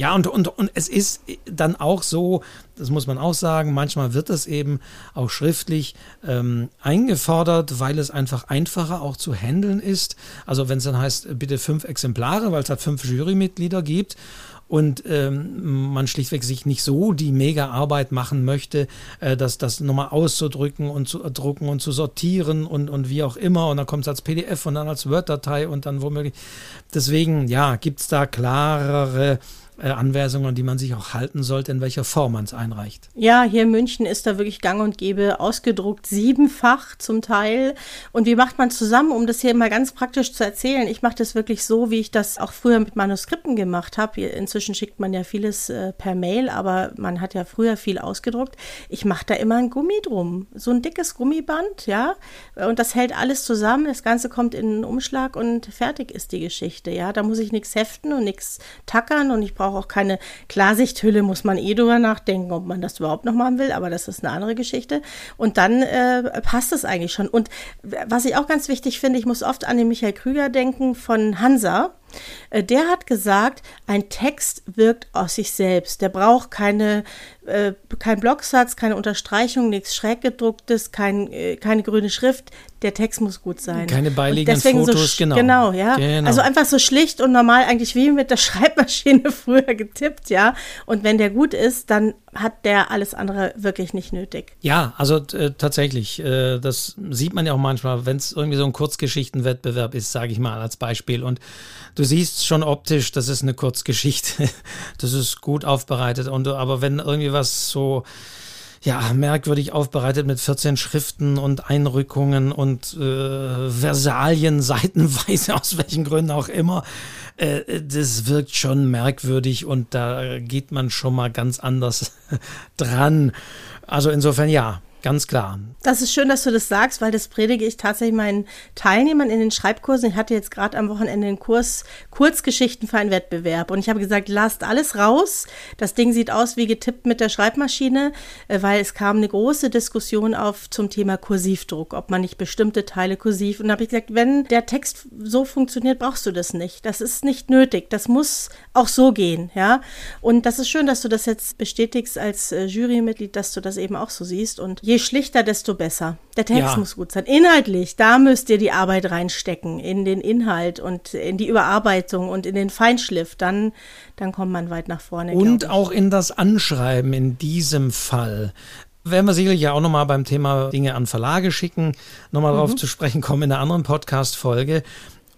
ja, und, und, und es ist dann auch so, das muss man auch sagen, manchmal wird das eben auch schriftlich ähm, eingefordert, weil es einfach einfacher auch zu handeln ist. Also wenn es dann heißt, bitte fünf Exemplare, weil es halt fünf Jurymitglieder gibt und ähm, man schlichtweg sich nicht so die Mega-Arbeit machen möchte, äh, das, das nochmal auszudrücken und zu drucken und zu sortieren und, und wie auch immer. Und dann kommt es als PDF und dann als Word-Datei und dann womöglich. Deswegen, ja, gibt es da klarere äh, Anweisungen, die man sich auch halten sollte, in welcher Form man es einreicht. Ja, hier in München ist da wirklich gang und gäbe ausgedruckt, siebenfach zum Teil. Und wie macht man zusammen, um das hier mal ganz praktisch zu erzählen? Ich mache das wirklich so, wie ich das auch früher mit Manuskripten gemacht habe. Inzwischen schickt man ja vieles äh, per Mail, aber man hat ja früher viel ausgedruckt. Ich mache da immer ein Gummi drum, so ein dickes Gummiband, ja. Und das hält alles zusammen. Das Ganze kommt in einen Umschlag und fertig ist die Geschichte, ja. Da muss ich nichts heften und nichts tackern und ich brauche brauche auch keine Klarsichthülle, muss man eh drüber nachdenken, ob man das überhaupt noch machen will, aber das ist eine andere Geschichte. Und dann äh, passt es eigentlich schon. Und was ich auch ganz wichtig finde, ich muss oft an den Michael Krüger denken von Hansa. Äh, der hat gesagt, ein Text wirkt aus sich selbst. Der braucht keine, äh, kein Blocksatz, keine Unterstreichung, nichts schräg gedrucktes, kein, äh, keine grüne Schrift. Der Text muss gut sein. Keine beiliegenden Fotos, so, genau. Genau, ja. Genau. Also einfach so schlicht und normal, eigentlich wie mit der [LAUGHS] Schreibmaschine früher getippt, ja. Und wenn der gut ist, dann hat der alles andere wirklich nicht nötig. Ja, also äh, tatsächlich. Äh, das sieht man ja auch manchmal, wenn es irgendwie so ein Kurzgeschichtenwettbewerb ist, sage ich mal als Beispiel. Und du siehst schon optisch, das ist eine Kurzgeschichte. [LAUGHS] das ist gut aufbereitet. Und, aber wenn irgendwie was so ja, merkwürdig aufbereitet mit 14 Schriften und Einrückungen und äh, Versalien [LAUGHS] seitenweise, aus welchen Gründen auch immer. Äh, das wirkt schon merkwürdig und da geht man schon mal ganz anders [LAUGHS] dran. Also insofern ja, Ganz klar. Das ist schön, dass du das sagst, weil das predige ich tatsächlich meinen Teilnehmern in den Schreibkursen. Ich hatte jetzt gerade am Wochenende einen Kurs Kurzgeschichten für einen Wettbewerb und ich habe gesagt, lasst alles raus. Das Ding sieht aus wie getippt mit der Schreibmaschine, äh, weil es kam eine große Diskussion auf zum Thema Kursivdruck, ob man nicht bestimmte Teile kursiv. Und da habe ich gesagt, wenn der Text so funktioniert, brauchst du das nicht. Das ist nicht nötig. Das muss auch so gehen, ja. Und das ist schön, dass du das jetzt bestätigst als äh, Jurymitglied, dass du das eben auch so siehst und je schlichter, desto besser. Der Text ja. muss gut sein. Inhaltlich, da müsst ihr die Arbeit reinstecken, in den Inhalt und in die Überarbeitung und in den Feinschliff. Dann, dann kommt man weit nach vorne. Und auch in das Anschreiben in diesem Fall werden wir sicherlich ja auch nochmal beim Thema Dinge an Verlage schicken, nochmal mhm. darauf zu sprechen kommen in einer anderen Podcast-Folge.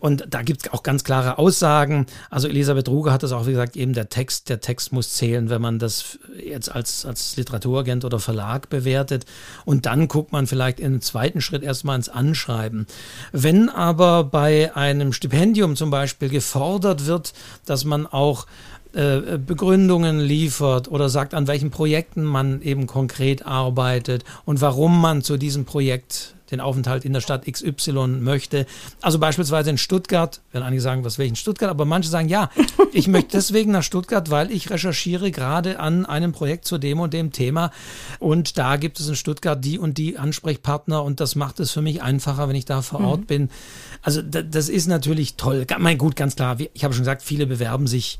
Und da gibt es auch ganz klare Aussagen. Also Elisabeth Ruge hat das auch wie gesagt, eben der Text, der Text muss zählen, wenn man das jetzt als, als Literaturagent oder Verlag bewertet. Und dann guckt man vielleicht im zweiten Schritt erstmal ins Anschreiben. Wenn aber bei einem Stipendium zum Beispiel gefordert wird, dass man auch äh, Begründungen liefert oder sagt, an welchen Projekten man eben konkret arbeitet und warum man zu diesem Projekt den Aufenthalt in der Stadt XY möchte. Also beispielsweise in Stuttgart, wenn einige sagen, was will ich in Stuttgart, aber manche sagen, ja, [LAUGHS] ich möchte deswegen nach Stuttgart, weil ich recherchiere gerade an einem Projekt zu dem und dem Thema und da gibt es in Stuttgart die und die Ansprechpartner und das macht es für mich einfacher, wenn ich da vor Ort mhm. bin. Also das ist natürlich toll. Mein gut, ganz klar, ich habe schon gesagt, viele bewerben sich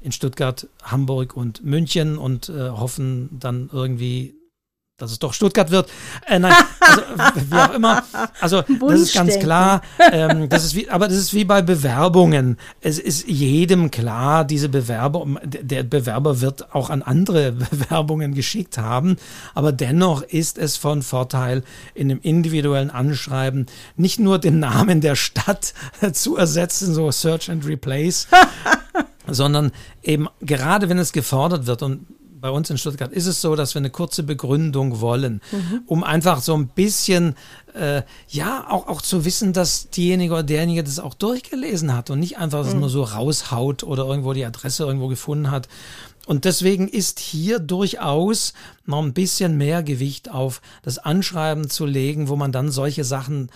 in Stuttgart, Hamburg und München und äh, hoffen dann irgendwie dass es doch Stuttgart wird. Äh, nein, also, [LAUGHS] wie auch immer. Also das ist ganz klar. Ähm, [LAUGHS] das ist wie, aber das ist wie bei Bewerbungen. Es ist jedem klar, diese Bewerber, der Bewerber wird auch an andere [LAUGHS] Bewerbungen geschickt haben. Aber dennoch ist es von Vorteil, in einem individuellen Anschreiben nicht nur den Namen der Stadt zu ersetzen, so Search and Replace, sondern eben gerade wenn es gefordert wird und bei uns in Stuttgart ist es so, dass wir eine kurze Begründung wollen, mhm. um einfach so ein bisschen, äh, ja, auch, auch zu wissen, dass diejenige oder derjenige das auch durchgelesen hat und nicht einfach mhm. nur so raushaut oder irgendwo die Adresse irgendwo gefunden hat. Und deswegen ist hier durchaus noch ein bisschen mehr Gewicht auf das Anschreiben zu legen, wo man dann solche Sachen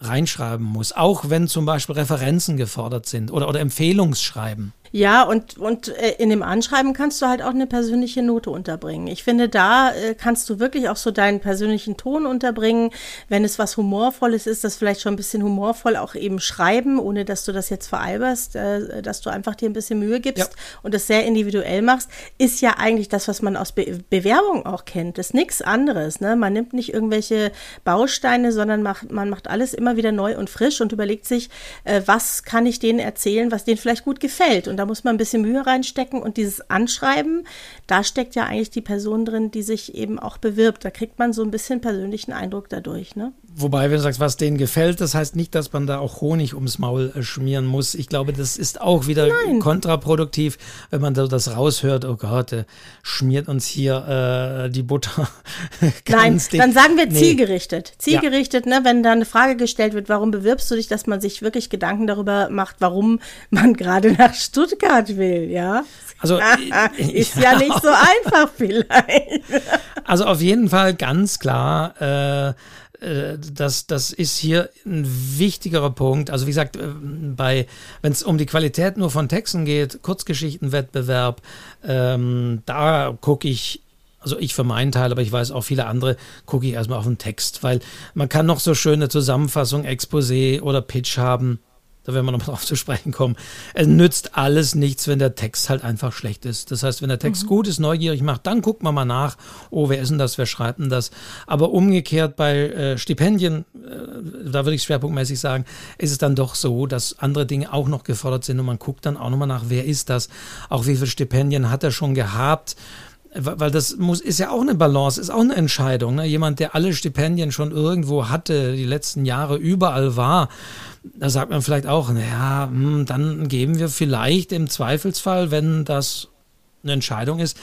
reinschreiben muss, auch wenn zum Beispiel Referenzen gefordert sind oder, oder Empfehlungsschreiben. Ja, und, und äh, in dem Anschreiben kannst du halt auch eine persönliche Note unterbringen. Ich finde, da äh, kannst du wirklich auch so deinen persönlichen Ton unterbringen. Wenn es was Humorvolles ist, das vielleicht schon ein bisschen humorvoll auch eben schreiben, ohne dass du das jetzt veralberst, äh, dass du einfach dir ein bisschen Mühe gibst ja. und das sehr individuell machst, ist ja eigentlich das, was man aus Be Bewerbung auch kennt. Das ist nichts anderes. Ne? Man nimmt nicht irgendwelche Bausteine, sondern macht, man macht alles immer wieder neu und frisch und überlegt sich, was kann ich denen erzählen, was denen vielleicht gut gefällt. Und da muss man ein bisschen Mühe reinstecken und dieses Anschreiben, da steckt ja eigentlich die Person drin, die sich eben auch bewirbt. Da kriegt man so ein bisschen persönlichen Eindruck dadurch, ne? Wobei, wenn du sagst, was denen gefällt, das heißt nicht, dass man da auch Honig ums Maul äh, schmieren muss. Ich glaube, das ist auch wieder Nein. kontraproduktiv, wenn man da das raushört, oh Gott, der schmiert uns hier äh, die Butter. [LAUGHS] Nein, dick. dann sagen wir zielgerichtet. Zielgerichtet, ja. ne, wenn da eine Frage gestellt wird, warum bewirbst du dich, dass man sich wirklich Gedanken darüber macht, warum man [LAUGHS] gerade nach Stuttgart will, ja? Also [LAUGHS] ist ja, ja nicht so einfach vielleicht. Also auf jeden Fall ganz klar. Äh, äh, das, das ist hier ein wichtigerer Punkt. Also wie gesagt, äh, bei wenn es um die Qualität nur von Texten geht, Kurzgeschichtenwettbewerb, ähm, da gucke ich also ich für meinen Teil, aber ich weiß auch viele andere, gucke ich erstmal auf den Text, weil man kann noch so schöne Zusammenfassung, Exposé oder Pitch haben da werden wir noch [LAUGHS] drauf zu sprechen kommen. Es nützt alles nichts, wenn der Text halt einfach schlecht ist. Das heißt, wenn der Text mhm. gut ist, neugierig macht, dann guckt man mal nach, oh, wer ist denn das, wer schreibt denn das? Aber umgekehrt bei äh, Stipendien, äh, da würde ich schwerpunktmäßig sagen, ist es dann doch so, dass andere Dinge auch noch gefordert sind und man guckt dann auch nochmal nach, wer ist das? Auch wie viele Stipendien hat er schon gehabt? weil das muss, ist ja auch eine Balance, ist auch eine Entscheidung. Ne? Jemand, der alle Stipendien schon irgendwo hatte, die letzten Jahre überall war, da sagt man vielleicht auch, naja, hm, dann geben wir vielleicht im Zweifelsfall, wenn das eine Entscheidung ist,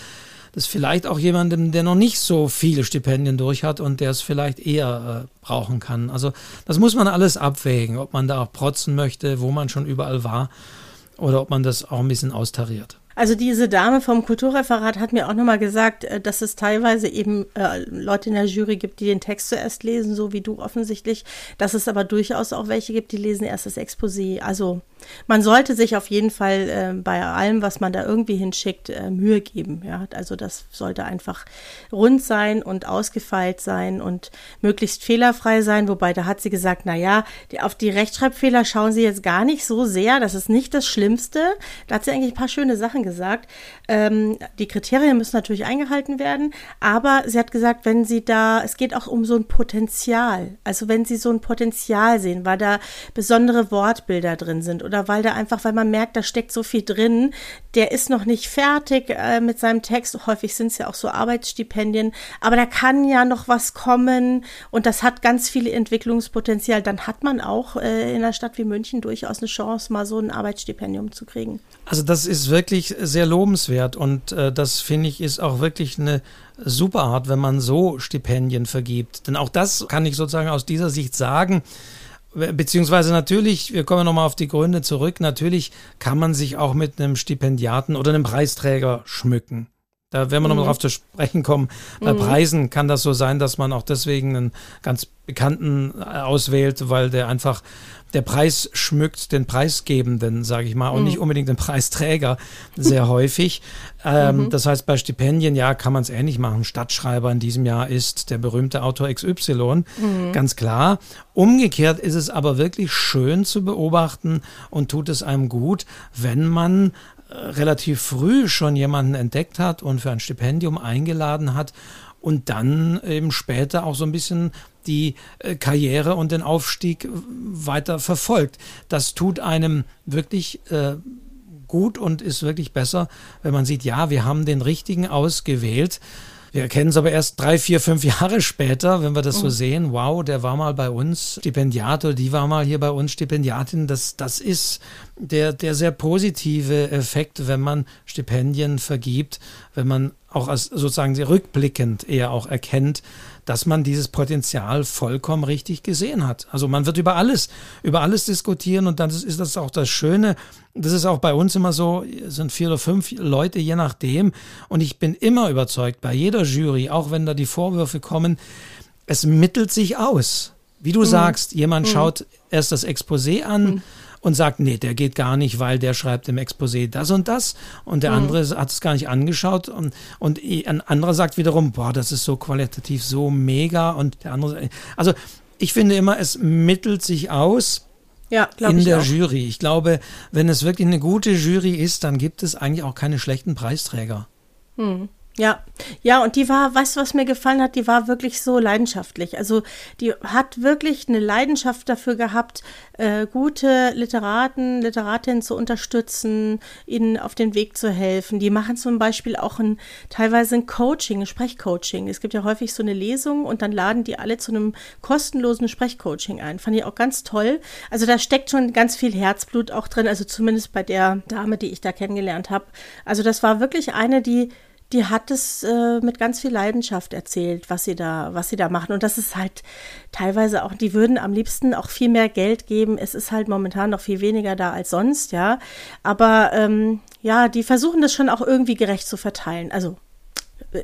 das vielleicht auch jemandem, der noch nicht so viele Stipendien durch hat und der es vielleicht eher äh, brauchen kann. Also das muss man alles abwägen, ob man da auch protzen möchte, wo man schon überall war oder ob man das auch ein bisschen austariert. Also diese Dame vom Kulturreferat hat mir auch nochmal gesagt, äh, dass es teilweise eben äh, Leute in der Jury gibt, die den Text zuerst lesen, so wie du offensichtlich, dass es aber durchaus auch welche gibt, die lesen erst das Exposé. Also man sollte sich auf jeden Fall äh, bei allem, was man da irgendwie hinschickt, äh, Mühe geben. Ja? Also das sollte einfach rund sein und ausgefeilt sein und möglichst fehlerfrei sein. Wobei da hat sie gesagt, na ja, die, auf die Rechtschreibfehler schauen sie jetzt gar nicht so sehr. Das ist nicht das Schlimmste. Da hat sie eigentlich ein paar schöne Sachen gesagt. Ähm, die Kriterien müssen natürlich eingehalten werden, aber sie hat gesagt, wenn sie da, es geht auch um so ein Potenzial. Also wenn sie so ein Potenzial sehen, weil da besondere Wortbilder drin sind oder weil da einfach, weil man merkt, da steckt so viel drin, der ist noch nicht fertig äh, mit seinem Text. Häufig sind es ja auch so Arbeitsstipendien, aber da kann ja noch was kommen und das hat ganz viel Entwicklungspotenzial. Dann hat man auch äh, in einer Stadt wie München durchaus eine Chance, mal so ein Arbeitsstipendium zu kriegen. Also das ist wirklich sehr lobenswert und äh, das finde ich ist auch wirklich eine super Art, wenn man so Stipendien vergibt. Denn auch das kann ich sozusagen aus dieser Sicht sagen. Beziehungsweise natürlich, wir kommen nochmal auf die Gründe zurück, natürlich kann man sich auch mit einem Stipendiaten oder einem Preisträger schmücken. Da werden wir mhm. nochmal drauf zu sprechen kommen. Bei mhm. Preisen kann das so sein, dass man auch deswegen einen ganz bekannten äh, auswählt, weil der einfach der Preis schmückt den Preisgebenden, sage ich mal, und mhm. nicht unbedingt den Preisträger sehr [LAUGHS] häufig. Ähm, mhm. Das heißt, bei Stipendien, ja, kann man es ähnlich machen. Stadtschreiber in diesem Jahr ist der berühmte Autor XY, mhm. ganz klar. Umgekehrt ist es aber wirklich schön zu beobachten und tut es einem gut, wenn man relativ früh schon jemanden entdeckt hat und für ein Stipendium eingeladen hat und dann eben später auch so ein bisschen die äh, Karriere und den Aufstieg weiter verfolgt. Das tut einem wirklich äh, gut und ist wirklich besser, wenn man sieht, ja, wir haben den richtigen ausgewählt. Wir erkennen es aber erst drei, vier, fünf Jahre [LAUGHS] später, wenn wir das so mhm. sehen. Wow, der war mal bei uns Stipendiat oder die war mal hier bei uns Stipendiatin. Das, das ist der, der sehr positive Effekt, wenn man Stipendien vergibt, wenn man auch als sozusagen rückblickend eher auch erkennt, dass man dieses Potenzial vollkommen richtig gesehen hat. Also man wird über alles, über alles diskutieren und dann ist das auch das Schöne. Das ist auch bei uns immer so, es sind vier oder fünf Leute, je nachdem. Und ich bin immer überzeugt, bei jeder Jury, auch wenn da die Vorwürfe kommen, es mittelt sich aus. Wie du mhm. sagst, jemand mhm. schaut erst das Exposé an, mhm und sagt, nee, der geht gar nicht, weil der schreibt im Exposé das und das und der mhm. andere hat es gar nicht angeschaut und, und ein anderer sagt wiederum, boah, das ist so qualitativ so mega und der andere, also ich finde immer, es mittelt sich aus. Ja, in der auch. Jury. Ich glaube, wenn es wirklich eine gute Jury ist, dann gibt es eigentlich auch keine schlechten Preisträger. Hm. Ja, ja, und die war, weißt du, was mir gefallen hat? Die war wirklich so leidenschaftlich. Also die hat wirklich eine Leidenschaft dafür gehabt, äh, gute Literaten, Literatinnen zu unterstützen, ihnen auf den Weg zu helfen. Die machen zum Beispiel auch ein, teilweise ein Coaching, ein Sprechcoaching. Es gibt ja häufig so eine Lesung und dann laden die alle zu einem kostenlosen Sprechcoaching ein. Fand ich auch ganz toll. Also da steckt schon ganz viel Herzblut auch drin, also zumindest bei der Dame, die ich da kennengelernt habe. Also das war wirklich eine, die die hat es äh, mit ganz viel Leidenschaft erzählt, was sie da, was sie da machen. Und das ist halt teilweise auch, die würden am liebsten auch viel mehr Geld geben. Es ist halt momentan noch viel weniger da als sonst, ja. Aber ähm, ja, die versuchen das schon auch irgendwie gerecht zu verteilen. Also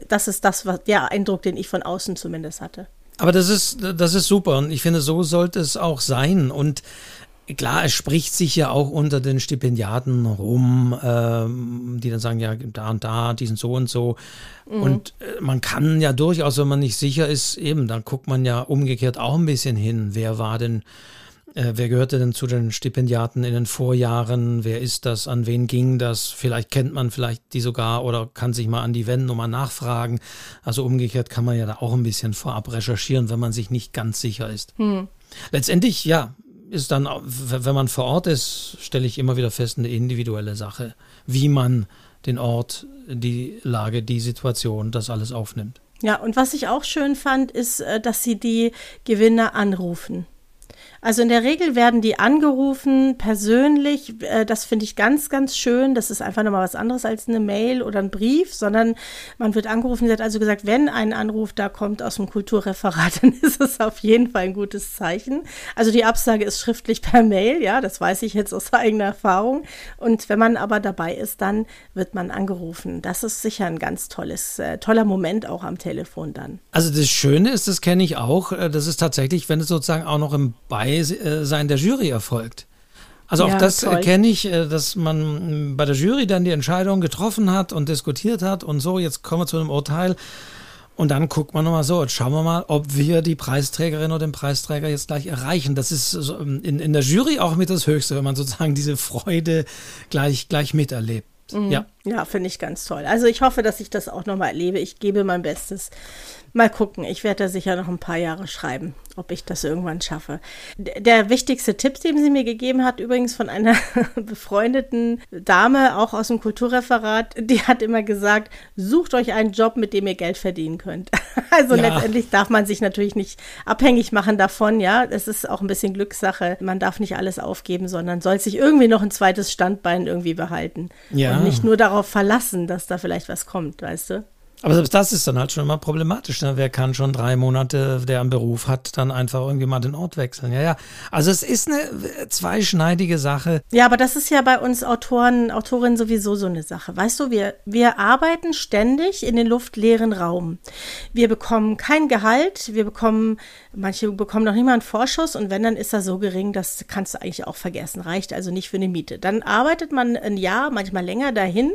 das ist das, was der Eindruck, den ich von außen zumindest hatte. Aber das ist, das ist super und ich finde, so sollte es auch sein. Und Klar, es spricht sich ja auch unter den Stipendiaten rum, ähm, die dann sagen, ja, da und da, die sind so und so. Mhm. Und äh, man kann ja durchaus, wenn man nicht sicher ist, eben, dann guckt man ja umgekehrt auch ein bisschen hin. Wer war denn, äh, wer gehörte denn zu den Stipendiaten in den Vorjahren? Wer ist das? An wen ging das? Vielleicht kennt man vielleicht die sogar oder kann sich mal an die Wenn-Nummer nachfragen. Also umgekehrt kann man ja da auch ein bisschen vorab recherchieren, wenn man sich nicht ganz sicher ist. Mhm. Letztendlich, ja, ist dann, wenn man vor Ort ist, stelle ich immer wieder fest, eine individuelle Sache, wie man den Ort, die Lage, die Situation, das alles aufnimmt. Ja, und was ich auch schön fand, ist, äh, dass sie die Gewinner anrufen. Also in der Regel werden die angerufen persönlich. Äh, das finde ich ganz, ganz schön. Das ist einfach nochmal was anderes als eine Mail oder ein Brief, sondern man wird angerufen. Sie hat also gesagt, wenn ein Anruf da kommt aus dem Kulturreferat, [LAUGHS] dann ist es auf jeden Fall ein gutes Zeichen. Also die Absage ist schriftlich per Mail, ja, das weiß ich jetzt aus eigener Erfahrung. Und wenn man aber dabei ist, dann wird man angerufen. Das ist sicher ein ganz tolles, äh, toller Moment auch am Telefon dann. Also das Schöne ist, das kenne ich auch, äh, das ist tatsächlich, wenn es sozusagen auch noch im Beisein der Jury erfolgt. Also auch ja, das kenne ich, äh, dass man bei der Jury dann die Entscheidung getroffen hat und diskutiert hat und so, jetzt kommen wir zu einem Urteil. Und dann guckt man nochmal so, jetzt schauen wir mal, ob wir die Preisträgerin oder den Preisträger jetzt gleich erreichen. Das ist in, in der Jury auch mit das Höchste, wenn man sozusagen diese Freude gleich, gleich miterlebt. Mhm. Ja, ja finde ich ganz toll. Also ich hoffe, dass ich das auch nochmal erlebe. Ich gebe mein Bestes. Mal gucken. Ich werde da sicher noch ein paar Jahre schreiben, ob ich das irgendwann schaffe. Der wichtigste Tipp, den sie mir gegeben hat, übrigens von einer [LAUGHS] befreundeten Dame, auch aus dem Kulturreferat, die hat immer gesagt, sucht euch einen Job, mit dem ihr Geld verdienen könnt. [LAUGHS] Also ja. letztendlich darf man sich natürlich nicht abhängig machen davon, ja. Es ist auch ein bisschen Glückssache. Man darf nicht alles aufgeben, sondern soll sich irgendwie noch ein zweites Standbein irgendwie behalten. Ja. Und nicht nur darauf verlassen, dass da vielleicht was kommt, weißt du? Aber selbst das ist dann halt schon immer problematisch. Ne? Wer kann schon drei Monate, der einen Beruf hat, dann einfach irgendwie mal den Ort wechseln? Ja, ja. Also es ist eine zweischneidige Sache. Ja, aber das ist ja bei uns Autoren, Autorinnen sowieso so eine Sache. Weißt du, wir, wir arbeiten ständig in den luftleeren Raum. Wir bekommen kein Gehalt, wir bekommen, manche bekommen noch nicht mal einen Vorschuss und wenn, dann ist er so gering, das kannst du eigentlich auch vergessen. Reicht also nicht für eine Miete. Dann arbeitet man ein Jahr, manchmal länger dahin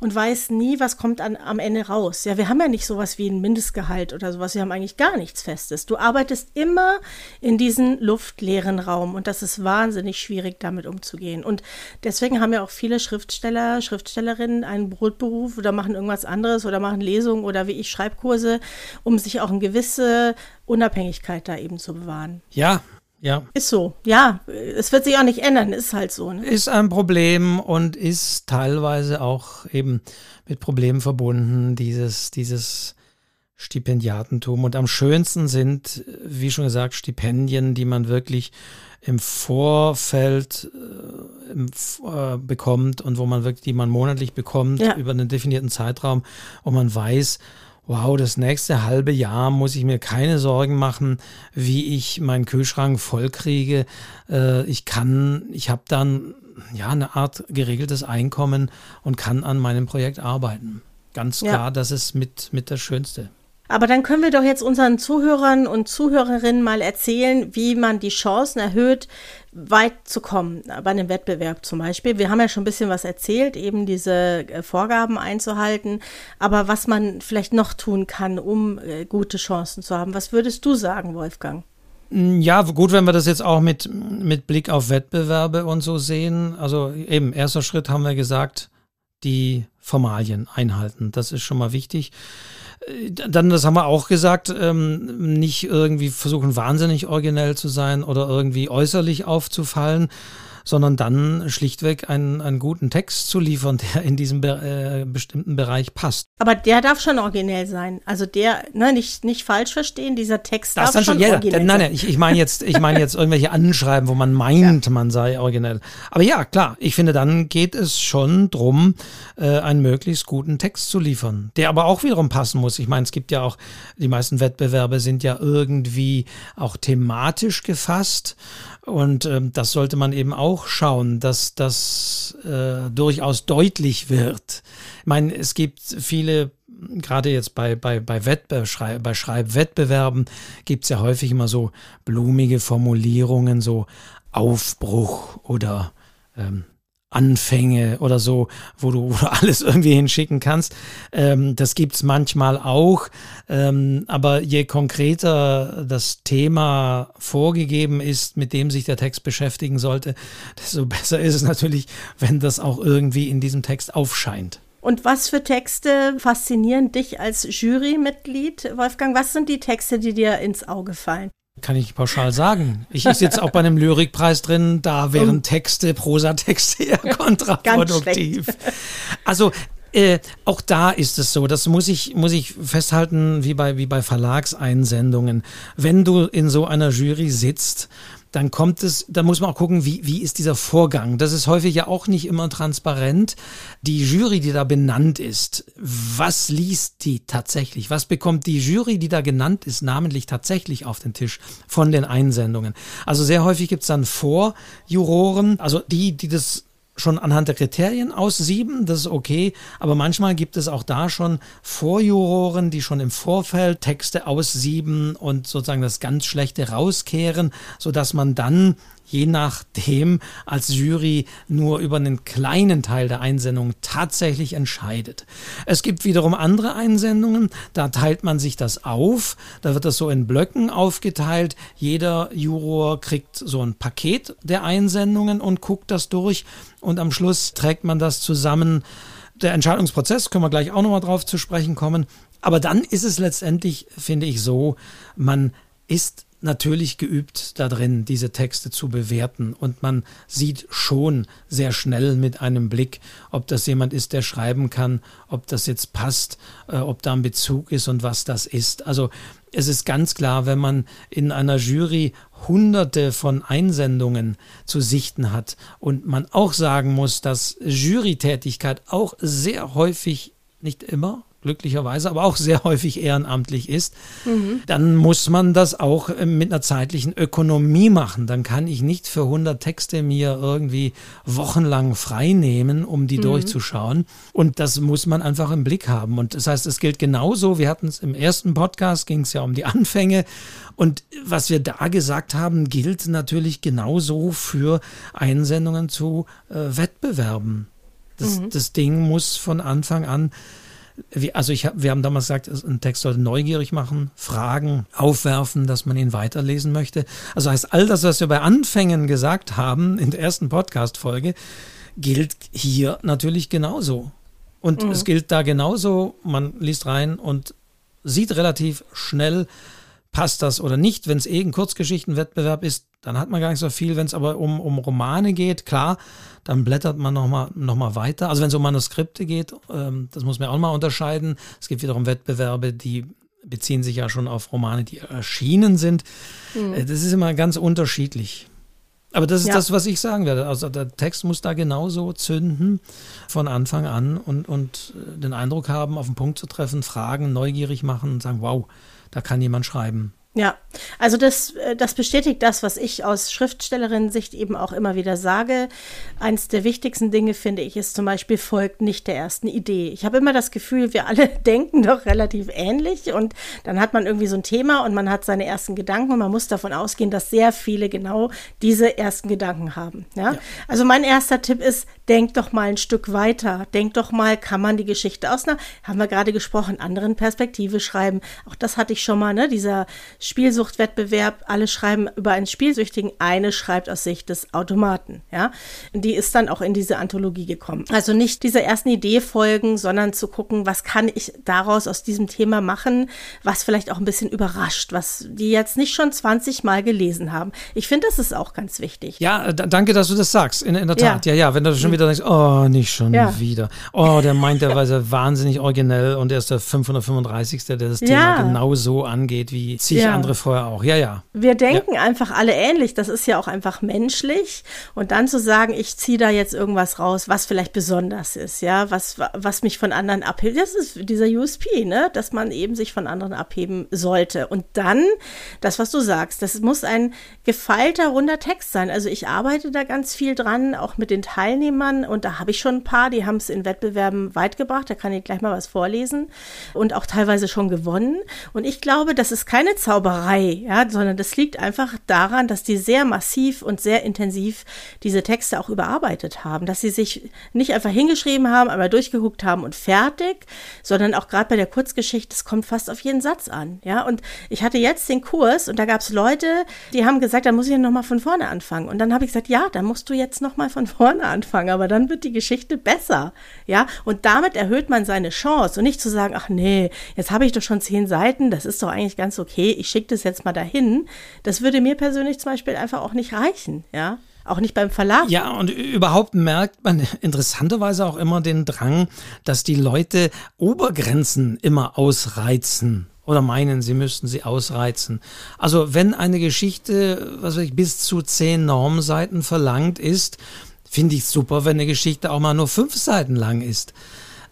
und weiß nie, was kommt an, am Ende raus aus. Ja, wir haben ja nicht sowas wie ein Mindestgehalt oder sowas. Wir haben eigentlich gar nichts Festes. Du arbeitest immer in diesem luftleeren Raum und das ist wahnsinnig schwierig, damit umzugehen. Und deswegen haben ja auch viele Schriftsteller, Schriftstellerinnen einen Brotberuf oder machen irgendwas anderes oder machen Lesungen oder wie ich Schreibkurse, um sich auch eine gewisse Unabhängigkeit da eben zu bewahren. Ja, ja. Ist so. Ja, es wird sich auch nicht ändern, ist halt so. Ne? Ist ein Problem und ist teilweise auch eben mit Problemen verbunden, dieses, dieses Stipendiatentum. Und am schönsten sind, wie schon gesagt, Stipendien, die man wirklich im Vorfeld äh, im, äh, bekommt und wo man wirklich, die man monatlich bekommt ja. über einen definierten Zeitraum, wo man weiß, wow, das nächste halbe Jahr muss ich mir keine Sorgen machen, wie ich meinen Kühlschrank vollkriege. Äh, ich kann, ich habe dann ja eine Art geregeltes Einkommen und kann an meinem Projekt arbeiten. Ganz klar, ja. das ist mit, mit das Schönste. Aber dann können wir doch jetzt unseren Zuhörern und Zuhörerinnen mal erzählen, wie man die Chancen erhöht, weit zu kommen, bei einem Wettbewerb zum Beispiel. Wir haben ja schon ein bisschen was erzählt, eben diese äh, Vorgaben einzuhalten, aber was man vielleicht noch tun kann, um äh, gute Chancen zu haben. Was würdest du sagen, Wolfgang? Mm, ja, gut, wenn wir das jetzt auch mit, mit Blick auf Wettbewerbe und so sehen. Also eben, erster Schritt haben wir gesagt, die Formalien einhalten. Das ist schon mal wichtig. Dann, das haben wir auch gesagt, ähm, nicht irgendwie versuchen, wahnsinnig originell zu sein oder irgendwie äußerlich aufzufallen, sondern dann schlichtweg einen, einen guten Text zu liefern, der in diesem äh, bestimmten Bereich passt. Aber der darf schon originell sein. Also der, ne, nicht, nicht falsch verstehen, dieser Text das darf dann schon ja, originell nein, nein, ich, ich meine jetzt, ich meine jetzt irgendwelche Anschreiben, wo man meint, ja. man sei originell. Aber ja, klar, ich finde, dann geht es schon drum, äh, einen möglichst guten Text zu liefern, der aber auch wiederum passen muss. Ich meine, es gibt ja auch, die meisten Wettbewerbe sind ja irgendwie auch thematisch gefasst und ähm, das sollte man eben auch schauen, dass das äh, durchaus deutlich wird. Ich meine, es gibt viele, gerade jetzt bei, bei, bei, Wettbe bei Schreibwettbewerben gibt es ja häufig immer so blumige Formulierungen, so Aufbruch oder ähm, Anfänge oder so, wo du, [LAUGHS] wo du alles irgendwie hinschicken kannst. Ähm, das gibt's manchmal auch, ähm, aber je konkreter das Thema vorgegeben ist, mit dem sich der Text beschäftigen sollte, desto [LAUGHS] besser ist es natürlich, wenn das auch irgendwie in diesem Text aufscheint. Und was für Texte faszinieren dich als Jurymitglied, Wolfgang? Was sind die Texte, die dir ins Auge fallen? Kann ich pauschal sagen. Ich sitze auch bei einem Lyrikpreis drin, da wären Texte, Prosatexte eher [LAUGHS] kontraproduktiv. Also äh, auch da ist es so, das muss ich, muss ich festhalten, wie bei, wie bei Verlagseinsendungen. Wenn du in so einer Jury sitzt, dann kommt es, da muss man auch gucken, wie, wie ist dieser Vorgang. Das ist häufig ja auch nicht immer transparent. Die Jury, die da benannt ist, was liest die tatsächlich? Was bekommt die Jury, die da genannt ist, namentlich tatsächlich auf den Tisch von den Einsendungen? Also sehr häufig gibt es dann Vorjuroren, also die, die das schon anhand der Kriterien aussieben, das ist okay, aber manchmal gibt es auch da schon Vorjuroren, die schon im Vorfeld Texte aussieben und sozusagen das ganz Schlechte rauskehren, sodass man dann je nachdem als Jury nur über einen kleinen Teil der Einsendung tatsächlich entscheidet. Es gibt wiederum andere Einsendungen, da teilt man sich das auf, da wird das so in Blöcken aufgeteilt, jeder Juror kriegt so ein Paket der Einsendungen und guckt das durch und am Schluss trägt man das zusammen. Der Entscheidungsprozess, können wir gleich auch nochmal drauf zu sprechen kommen. Aber dann ist es letztendlich, finde ich, so, man ist natürlich geübt darin, diese Texte zu bewerten. Und man sieht schon sehr schnell mit einem Blick, ob das jemand ist, der schreiben kann, ob das jetzt passt, äh, ob da ein Bezug ist und was das ist. Also es ist ganz klar, wenn man in einer Jury hunderte von Einsendungen zu sichten hat und man auch sagen muss, dass Jurytätigkeit auch sehr häufig, nicht immer, glücklicherweise, aber auch sehr häufig ehrenamtlich ist, mhm. dann muss man das auch äh, mit einer zeitlichen Ökonomie machen. Dann kann ich nicht für 100 Texte mir irgendwie wochenlang frei nehmen, um die mhm. durchzuschauen. Und das muss man einfach im Blick haben. Und das heißt, es gilt genauso. Wir hatten es im ersten Podcast, ging es ja um die Anfänge. Und was wir da gesagt haben, gilt natürlich genauso für Einsendungen zu äh, Wettbewerben. Das, mhm. das Ding muss von Anfang an wie, also ich wir haben damals gesagt, ein Text sollte neugierig machen, Fragen aufwerfen, dass man ihn weiterlesen möchte. Also heißt, all das, was wir bei Anfängen gesagt haben in der ersten Podcast-Folge, gilt hier natürlich genauso. Und mhm. es gilt da genauso, man liest rein und sieht relativ schnell, passt das oder nicht. Wenn es eh ein Kurzgeschichtenwettbewerb ist, dann hat man gar nicht so viel. Wenn es aber um, um Romane geht, klar, dann blättert man nochmal noch mal weiter. Also wenn es um Manuskripte geht, ähm, das muss man auch mal unterscheiden. Es gibt wiederum Wettbewerbe, die beziehen sich ja schon auf Romane, die erschienen sind. Mhm. Das ist immer ganz unterschiedlich. Aber das ist ja. das, was ich sagen werde. Also der Text muss da genauso zünden von Anfang an und, und äh, den Eindruck haben, auf den Punkt zu treffen, fragen, neugierig machen und sagen, wow, da kann jemand schreiben. Ja, also das, äh, das bestätigt das, was ich aus Schriftstellerinnen-Sicht eben auch immer wieder sage. Eins der wichtigsten Dinge, finde ich, ist zum Beispiel, folgt nicht der ersten Idee. Ich habe immer das Gefühl, wir alle [LAUGHS] denken doch relativ ähnlich und dann hat man irgendwie so ein Thema und man hat seine ersten Gedanken und man muss davon ausgehen, dass sehr viele genau diese ersten Gedanken haben. Ja? ja. Also mein erster Tipp ist, denk doch mal ein Stück weiter. Denk doch mal, kann man die Geschichte aus einer, haben wir gerade gesprochen, anderen Perspektive schreiben. Auch das hatte ich schon mal, ne, dieser Spielsuchtwettbewerb, alle schreiben über einen Spielsüchtigen, eine schreibt aus Sicht des Automaten, ja. Die ist dann auch in diese Anthologie gekommen. Also nicht dieser ersten Idee folgen, sondern zu gucken, was kann ich daraus aus diesem Thema machen, was vielleicht auch ein bisschen überrascht, was die jetzt nicht schon 20 Mal gelesen haben. Ich finde, das ist auch ganz wichtig. Ja, danke, dass du das sagst. In, in der Tat. Ja. ja, ja, wenn du schon wieder denkst, oh, nicht schon ja. wieder. Oh, der meint, der war [LAUGHS] wahnsinnig originell und er ist der 535. der das Thema ja. genau so angeht wie zig ja. andere vorher auch. Ja, ja. Wir denken ja. einfach alle ähnlich. Das ist ja auch einfach menschlich. Und dann zu sagen, ich ziehe da jetzt irgendwas raus, was vielleicht besonders ist, ja, was, was mich von anderen abhebt. Das ist dieser USP, ne, dass man eben sich von anderen abheben sollte. Und dann, das, was du sagst, das muss ein gefeilter, runder Text sein. Also ich arbeite da ganz viel dran, auch mit den Teilnehmern. Und da habe ich schon ein paar, die haben es in Wettbewerben weit gebracht. Da kann ich gleich mal was vorlesen. Und auch teilweise schon gewonnen. Und ich glaube, das ist keine Zauber Zauberei, ja, sondern das liegt einfach daran, dass die sehr massiv und sehr intensiv diese Texte auch überarbeitet haben, dass sie sich nicht einfach hingeschrieben haben, einmal durchgeguckt haben und fertig, sondern auch gerade bei der Kurzgeschichte, es kommt fast auf jeden Satz an, ja. Und ich hatte jetzt den Kurs und da gab es Leute, die haben gesagt, da muss ich noch mal von vorne anfangen. Und dann habe ich gesagt, ja, da musst du jetzt noch mal von vorne anfangen, aber dann wird die Geschichte besser, ja. Und damit erhöht man seine Chance und nicht zu sagen, ach nee, jetzt habe ich doch schon zehn Seiten, das ist doch eigentlich ganz okay. Ich schicke das jetzt mal dahin, das würde mir persönlich zum Beispiel einfach auch nicht reichen, ja. Auch nicht beim Verlag. Ja, und überhaupt merkt man interessanterweise auch immer den Drang, dass die Leute Obergrenzen immer ausreizen oder meinen, sie müssten sie ausreizen. Also wenn eine Geschichte, was weiß ich, bis zu zehn Normseiten verlangt ist, finde ich super, wenn eine Geschichte auch mal nur fünf Seiten lang ist.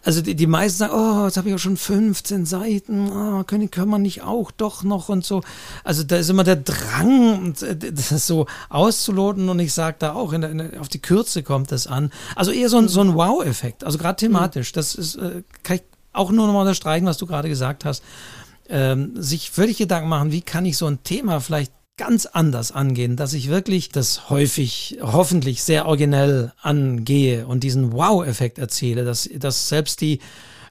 Also die, die meisten sagen, oh, jetzt habe ich auch schon 15 Seiten, oh, können, können wir nicht auch doch noch und so. Also da ist immer der Drang, äh, das so auszuloten und ich sage da auch, in der, in der, auf die Kürze kommt das an. Also eher so ein, so ein Wow-Effekt, also gerade thematisch. Das ist, äh, kann ich auch nur nochmal unterstreichen, was du gerade gesagt hast. Ähm, sich völlig Gedanken machen, wie kann ich so ein Thema vielleicht ganz anders angehen, dass ich wirklich das häufig, hoffentlich sehr originell angehe und diesen Wow-Effekt erziele, dass, dass selbst die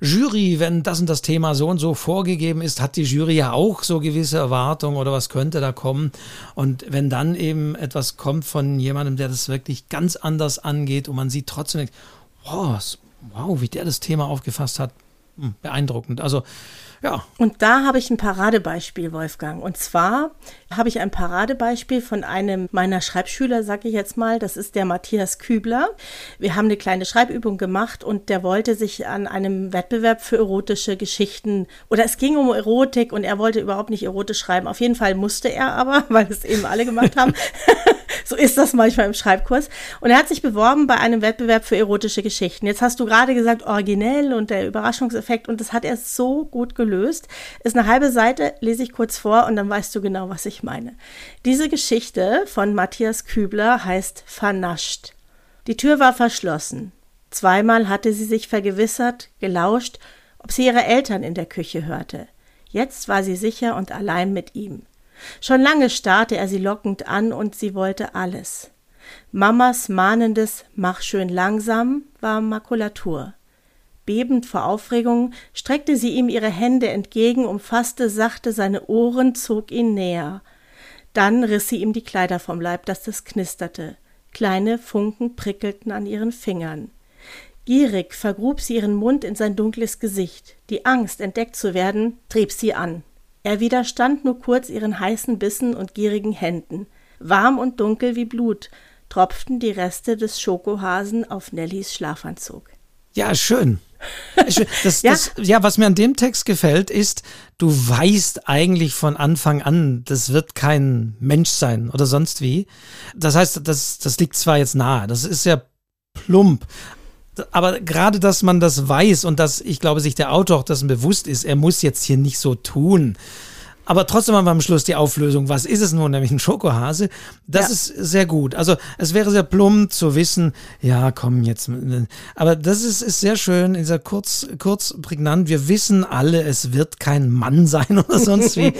Jury, wenn das und das Thema so und so vorgegeben ist, hat die Jury ja auch so gewisse Erwartungen oder was könnte da kommen. Und wenn dann eben etwas kommt von jemandem, der das wirklich ganz anders angeht und man sieht trotzdem, wow, wow, wie der das Thema aufgefasst hat, beeindruckend. Also ja. Und da habe ich ein Paradebeispiel, Wolfgang. Und zwar habe ich ein Paradebeispiel von einem meiner Schreibschüler, sage ich jetzt mal. Das ist der Matthias Kübler. Wir haben eine kleine Schreibübung gemacht und der wollte sich an einem Wettbewerb für erotische Geschichten oder es ging um Erotik und er wollte überhaupt nicht erotisch schreiben. Auf jeden Fall musste er aber, [LAUGHS] weil es eben alle gemacht haben. So ist das manchmal im Schreibkurs. Und er hat sich beworben bei einem Wettbewerb für erotische Geschichten. Jetzt hast du gerade gesagt, originell und der Überraschungseffekt und das hat er so gut gelöst. Ist eine halbe Seite, lese ich kurz vor und dann weißt du genau, was ich meine. Diese Geschichte von Matthias Kübler heißt Vernascht. Die Tür war verschlossen. Zweimal hatte sie sich vergewissert, gelauscht, ob sie ihre Eltern in der Küche hörte. Jetzt war sie sicher und allein mit ihm. Schon lange starrte er sie lockend an und sie wollte alles. Mamas mahnendes Mach schön langsam war Makulatur. Bebend vor Aufregung streckte sie ihm ihre Hände entgegen, umfasste sachte seine Ohren, zog ihn näher. Dann riss sie ihm die Kleider vom Leib, dass das knisterte. Kleine Funken prickelten an ihren Fingern. Gierig vergrub sie ihren Mund in sein dunkles Gesicht. Die Angst, entdeckt zu werden, trieb sie an. Er widerstand nur kurz ihren heißen Bissen und gierigen Händen. Warm und dunkel wie Blut tropften die Reste des Schokohasen auf Nellies Schlafanzug. Ja, [LAUGHS] schön. Das, ja. Das, ja, was mir an dem Text gefällt, ist, du weißt eigentlich von Anfang an, das wird kein Mensch sein oder sonst wie. Das heißt, das, das liegt zwar jetzt nahe, das ist ja plump, aber gerade, dass man das weiß und dass ich glaube, sich der Autor auch dessen bewusst ist, er muss jetzt hier nicht so tun. Aber trotzdem haben wir am Schluss die Auflösung. Was ist es nun? Nämlich ein Schokohase. Das ja. ist sehr gut. Also es wäre sehr plump zu wissen, ja, komm jetzt. Aber das ist, ist sehr schön, dieser kurz, kurz prägnant. Wir wissen alle, es wird kein Mann [LAUGHS] sein oder sonst wie.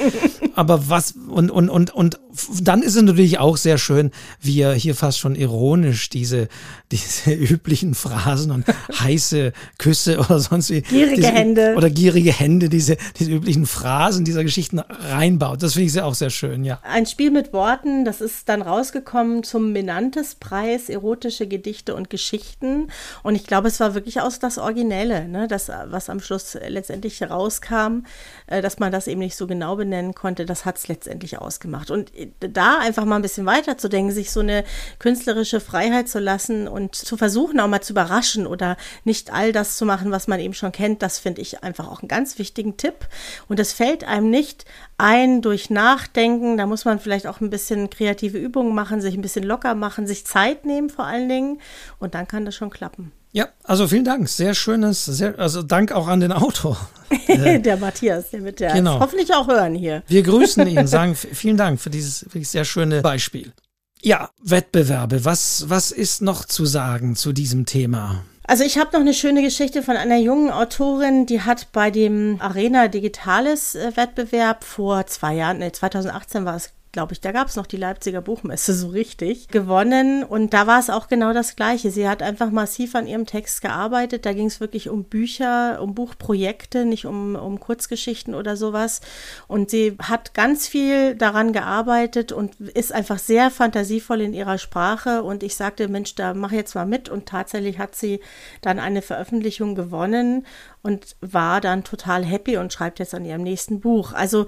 Aber was, und, und, und, und dann ist es natürlich auch sehr schön, wie er hier fast schon ironisch diese, [LAUGHS] diese üblichen Phrasen und [LAUGHS] heiße Küsse oder sonst wie. Gierige diese, Hände. Oder gierige Hände, diese, diese üblichen Phrasen dieser Geschichten reinbaut. Das finde ich sehr, auch sehr schön, ja. Ein Spiel mit Worten, das ist dann rausgekommen zum Menantes-Preis, erotische Gedichte und Geschichten. Und ich glaube, es war wirklich aus das Originelle, ne? das, was am Schluss letztendlich rauskam, äh, dass man das eben nicht so genau benennen konnte, das hat es letztendlich ausgemacht. Und da einfach mal ein bisschen weiter zu denken, sich so eine künstlerische Freiheit zu lassen und zu versuchen, auch mal zu überraschen oder nicht all das zu machen, was man eben schon kennt, das finde ich einfach auch einen ganz wichtigen Tipp. Und es fällt einem nicht ein durch Nachdenken. Da muss man vielleicht auch ein bisschen kreative Übungen machen, sich ein bisschen locker machen, sich Zeit nehmen vor allen Dingen. Und dann kann das schon klappen. Ja, also vielen Dank. Sehr schönes, sehr, also Dank auch an den Autor. [LAUGHS] der Matthias, der wird ja genau. hoffentlich auch hören hier. Wir grüßen ihn, [LAUGHS] sagen vielen Dank für dieses wirklich sehr schöne Beispiel. Ja, Wettbewerbe. Was, was ist noch zu sagen zu diesem Thema? Also ich habe noch eine schöne Geschichte von einer jungen Autorin, die hat bei dem Arena Digitales äh, Wettbewerb vor zwei Jahren, nee, 2018 war es, glaube ich, da gab es noch die Leipziger Buchmesse [LAUGHS] so richtig, gewonnen. Und da war es auch genau das Gleiche. Sie hat einfach massiv an ihrem Text gearbeitet. Da ging es wirklich um Bücher, um Buchprojekte, nicht um, um Kurzgeschichten oder sowas. Und sie hat ganz viel daran gearbeitet und ist einfach sehr fantasievoll in ihrer Sprache. Und ich sagte, Mensch, da mach jetzt mal mit. Und tatsächlich hat sie dann eine Veröffentlichung gewonnen. Und war dann total happy und schreibt jetzt an ihrem nächsten Buch. Also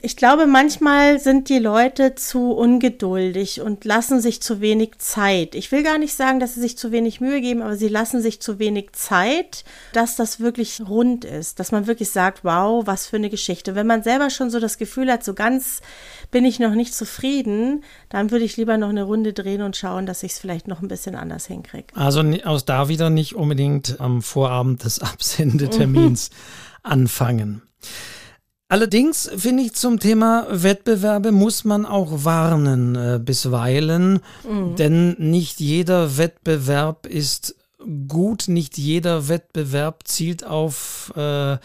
ich glaube, manchmal sind die Leute zu ungeduldig und lassen sich zu wenig Zeit. Ich will gar nicht sagen, dass sie sich zu wenig Mühe geben, aber sie lassen sich zu wenig Zeit, dass das wirklich rund ist, dass man wirklich sagt, wow, was für eine Geschichte. Wenn man selber schon so das Gefühl hat, so ganz bin ich noch nicht zufrieden, dann würde ich lieber noch eine Runde drehen und schauen, dass ich es vielleicht noch ein bisschen anders hinkriege. Also aus da wieder nicht unbedingt am Vorabend des [LAUGHS] Absendetermins anfangen. Allerdings finde ich zum Thema Wettbewerbe muss man auch warnen äh, bisweilen, mhm. denn nicht jeder Wettbewerb ist gut, nicht jeder Wettbewerb zielt auf äh,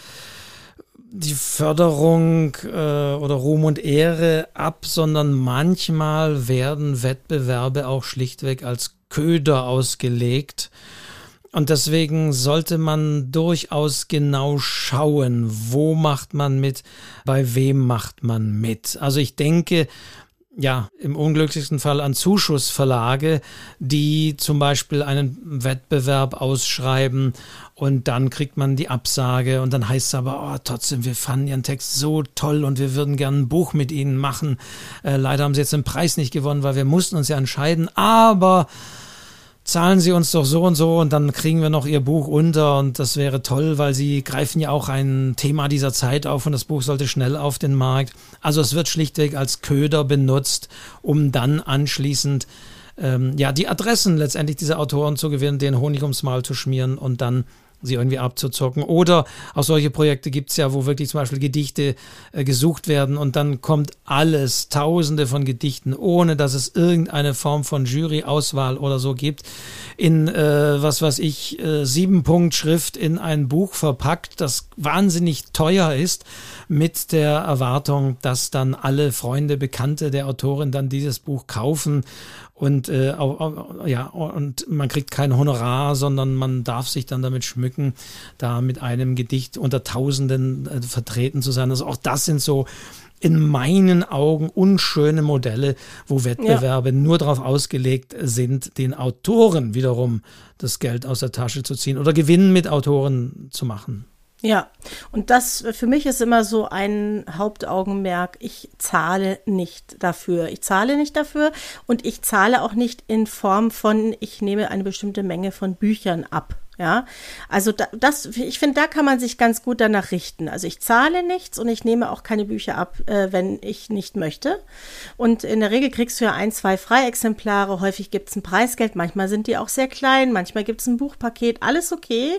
die Förderung äh, oder Ruhm und Ehre ab, sondern manchmal werden Wettbewerbe auch schlichtweg als Köder ausgelegt. Und deswegen sollte man durchaus genau schauen, wo macht man mit, bei wem macht man mit. Also ich denke, ja, im unglücklichsten Fall an Zuschussverlage, die zum Beispiel einen Wettbewerb ausschreiben und dann kriegt man die Absage und dann heißt es aber, oh, trotzdem, wir fanden Ihren Text so toll und wir würden gerne ein Buch mit Ihnen machen. Äh, leider haben Sie jetzt den Preis nicht gewonnen, weil wir mussten uns ja entscheiden, aber zahlen Sie uns doch so und so und dann kriegen wir noch Ihr Buch unter und das wäre toll, weil Sie greifen ja auch ein Thema dieser Zeit auf und das Buch sollte schnell auf den Markt. Also es wird schlichtweg als Köder benutzt, um dann anschließend ähm, ja die Adressen letztendlich dieser Autoren zu gewinnen, den Honig ums Maul zu schmieren und dann sie irgendwie abzuzocken. Oder auch solche Projekte gibt es ja, wo wirklich zum Beispiel Gedichte äh, gesucht werden und dann kommt alles, tausende von Gedichten, ohne dass es irgendeine Form von Juryauswahl oder so gibt, in, äh, was weiß ich, äh, sieben Punkt Schrift in ein Buch verpackt, das wahnsinnig teuer ist, mit der Erwartung, dass dann alle Freunde, Bekannte der Autorin dann dieses Buch kaufen und äh, ja und man kriegt kein Honorar, sondern man darf sich dann damit schmücken, da mit einem Gedicht unter Tausenden äh, vertreten zu sein. Also auch das sind so in meinen Augen unschöne Modelle, wo Wettbewerbe ja. nur darauf ausgelegt sind, den Autoren wiederum das Geld aus der Tasche zu ziehen oder Gewinn mit Autoren zu machen. Ja, und das für mich ist immer so ein Hauptaugenmerk. Ich zahle nicht dafür. Ich zahle nicht dafür und ich zahle auch nicht in Form von, ich nehme eine bestimmte Menge von Büchern ab. Ja, also da, das, ich finde, da kann man sich ganz gut danach richten. Also ich zahle nichts und ich nehme auch keine Bücher ab, äh, wenn ich nicht möchte. Und in der Regel kriegst du ja ein, zwei Freiexemplare. Häufig gibt es ein Preisgeld. Manchmal sind die auch sehr klein. Manchmal gibt es ein Buchpaket. Alles okay,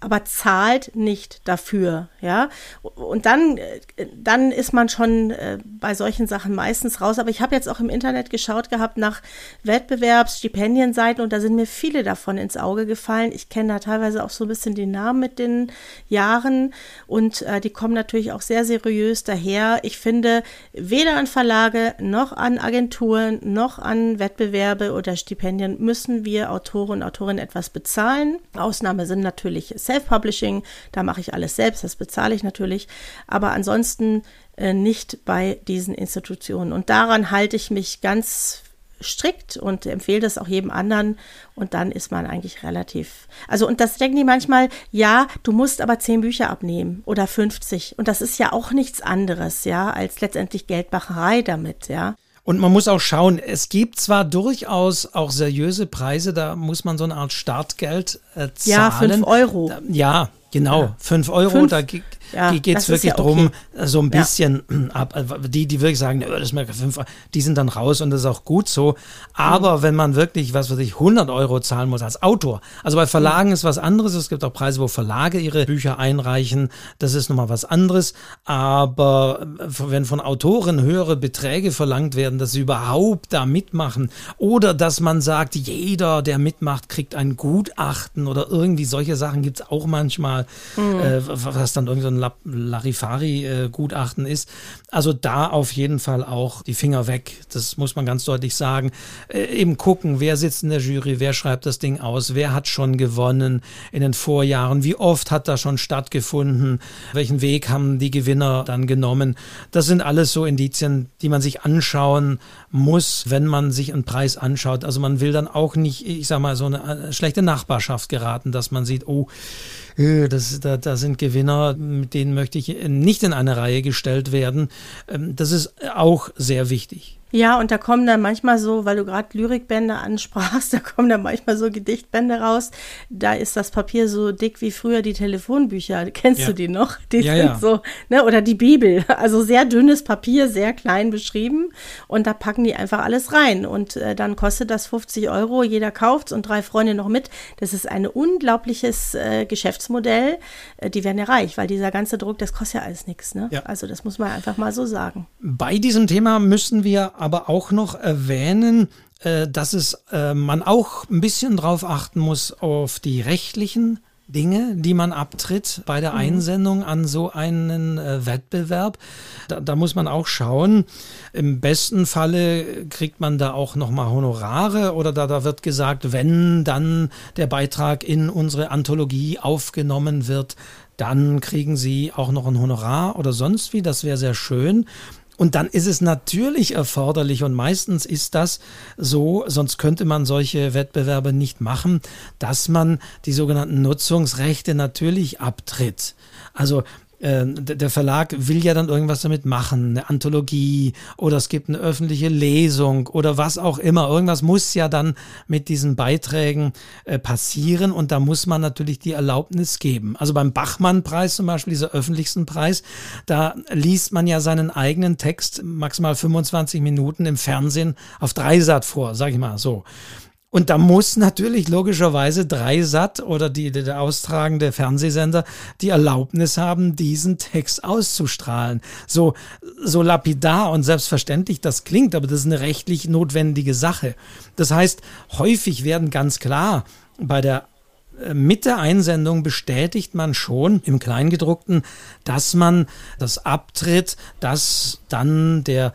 aber zahlt nicht dafür. Ja, und dann, äh, dann ist man schon äh, bei solchen Sachen meistens raus. Aber ich habe jetzt auch im Internet geschaut gehabt nach Wettbewerbs, Stipendienseiten und da sind mir viele davon ins Auge gefallen. Ich kenne teilweise auch so ein bisschen die Namen mit den Jahren und äh, die kommen natürlich auch sehr seriös daher. Ich finde, weder an Verlage noch an Agenturen noch an Wettbewerbe oder Stipendien müssen wir Autoren und Autorinnen etwas bezahlen. Ausnahme sind natürlich Self-Publishing, da mache ich alles selbst, das bezahle ich natürlich, aber ansonsten äh, nicht bei diesen Institutionen. Und daran halte ich mich ganz strikt und empfehle das auch jedem anderen und dann ist man eigentlich relativ. Also und das denken die manchmal, ja, du musst aber zehn Bücher abnehmen oder 50 und das ist ja auch nichts anderes, ja, als letztendlich Geldmacherei damit, ja. Und man muss auch schauen, es gibt zwar durchaus auch seriöse Preise, da muss man so eine Art Startgeld äh, zahlen. Ja, fünf Euro. Ja, genau, ja. fünf Euro, fünf, da ja, geht es wirklich ja okay. drum, so ein bisschen ja. ab. Also die, die wirklich sagen, das ist mir fünf, die sind dann raus und das ist auch gut so. Aber mhm. wenn man wirklich, was weiß ich, 100 Euro zahlen muss als Autor, also bei Verlagen mhm. ist was anderes. Es gibt auch Preise, wo Verlage ihre Bücher einreichen. Das ist nochmal was anderes. Aber wenn von Autoren höhere Beträge verlangt werden, dass sie überhaupt da mitmachen oder dass man sagt, jeder, der mitmacht, kriegt ein Gutachten oder irgendwie solche Sachen gibt es auch manchmal, mhm. äh, was dann irgendwie so ein Larifari-Gutachten ist. Also da auf jeden Fall auch die Finger weg. Das muss man ganz deutlich sagen. Äh, eben gucken, wer sitzt in der Jury, wer schreibt das Ding aus, wer hat schon gewonnen in den Vorjahren, wie oft hat das schon stattgefunden, welchen Weg haben die Gewinner dann genommen. Das sind alles so Indizien, die man sich anschauen muss, wenn man sich einen Preis anschaut. Also man will dann auch nicht, ich sag mal, so eine äh, schlechte Nachbarschaft geraten, dass man sieht, oh, äh, das, da, da sind Gewinner, mit denen möchte ich nicht in eine Reihe gestellt werden. Ähm, das ist auch sehr wichtig. Ja, und da kommen dann manchmal so, weil du gerade Lyrikbände ansprachst, [LAUGHS] da kommen dann manchmal so Gedichtbände raus. Da ist das Papier so dick wie früher die Telefonbücher. Kennst ja. du die noch? Die ja, sind ja. so, ne, oder die Bibel. [LAUGHS] Also sehr dünnes Papier, sehr klein beschrieben. Und da packen die einfach alles rein. Und äh, dann kostet das 50 Euro. Jeder kauft's und drei Freunde noch mit. Das ist ein unglaubliches äh, Geschäftsmodell. Äh, die werden ja reich, weil dieser ganze Druck, das kostet ja alles nichts. Ne? Also das muss man einfach mal so sagen. Bei diesem Thema müssen wir aber auch noch erwähnen, äh, dass es äh, man auch ein bisschen drauf achten muss auf die rechtlichen Dinge, die man abtritt bei der mhm. Einsendung an so einen äh, Wettbewerb. Da, da, muss man auch schauen. Im besten Falle kriegt man da auch nochmal Honorare oder da, da wird gesagt, wenn dann der Beitrag in unsere Anthologie aufgenommen wird, dann kriegen Sie auch noch ein Honorar oder sonst wie. Das wäre sehr schön. Und dann ist es natürlich erforderlich und meistens ist das so, sonst könnte man solche Wettbewerbe nicht machen, dass man die sogenannten Nutzungsrechte natürlich abtritt. Also äh, der Verlag will ja dann irgendwas damit machen, eine Anthologie oder es gibt eine öffentliche Lesung oder was auch immer. Irgendwas muss ja dann mit diesen Beiträgen äh, passieren und da muss man natürlich die Erlaubnis geben. Also beim Bachmann-Preis zum Beispiel, dieser öffentlichsten Preis, da liest man ja seinen eigenen Text maximal 25 Minuten im Fernsehen auf Dreisat vor, sag ich mal so. Und da muss natürlich logischerweise Dreisat oder die, der austragende Fernsehsender die Erlaubnis haben, diesen Text auszustrahlen. So, so lapidar und selbstverständlich das klingt, aber das ist eine rechtlich notwendige Sache. Das heißt, häufig werden ganz klar bei der äh, mit der Einsendung bestätigt man schon im Kleingedruckten, dass man das abtritt, dass dann der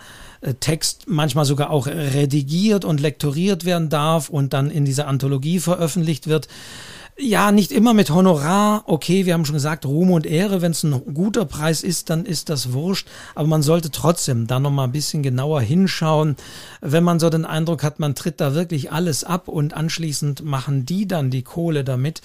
Text manchmal sogar auch redigiert und lektoriert werden darf und dann in dieser Anthologie veröffentlicht wird. Ja, nicht immer mit Honorar. Okay, wir haben schon gesagt, Ruhm und Ehre, wenn es ein guter Preis ist, dann ist das wurscht. Aber man sollte trotzdem da nochmal ein bisschen genauer hinschauen. Wenn man so den Eindruck hat, man tritt da wirklich alles ab und anschließend machen die dann die Kohle damit,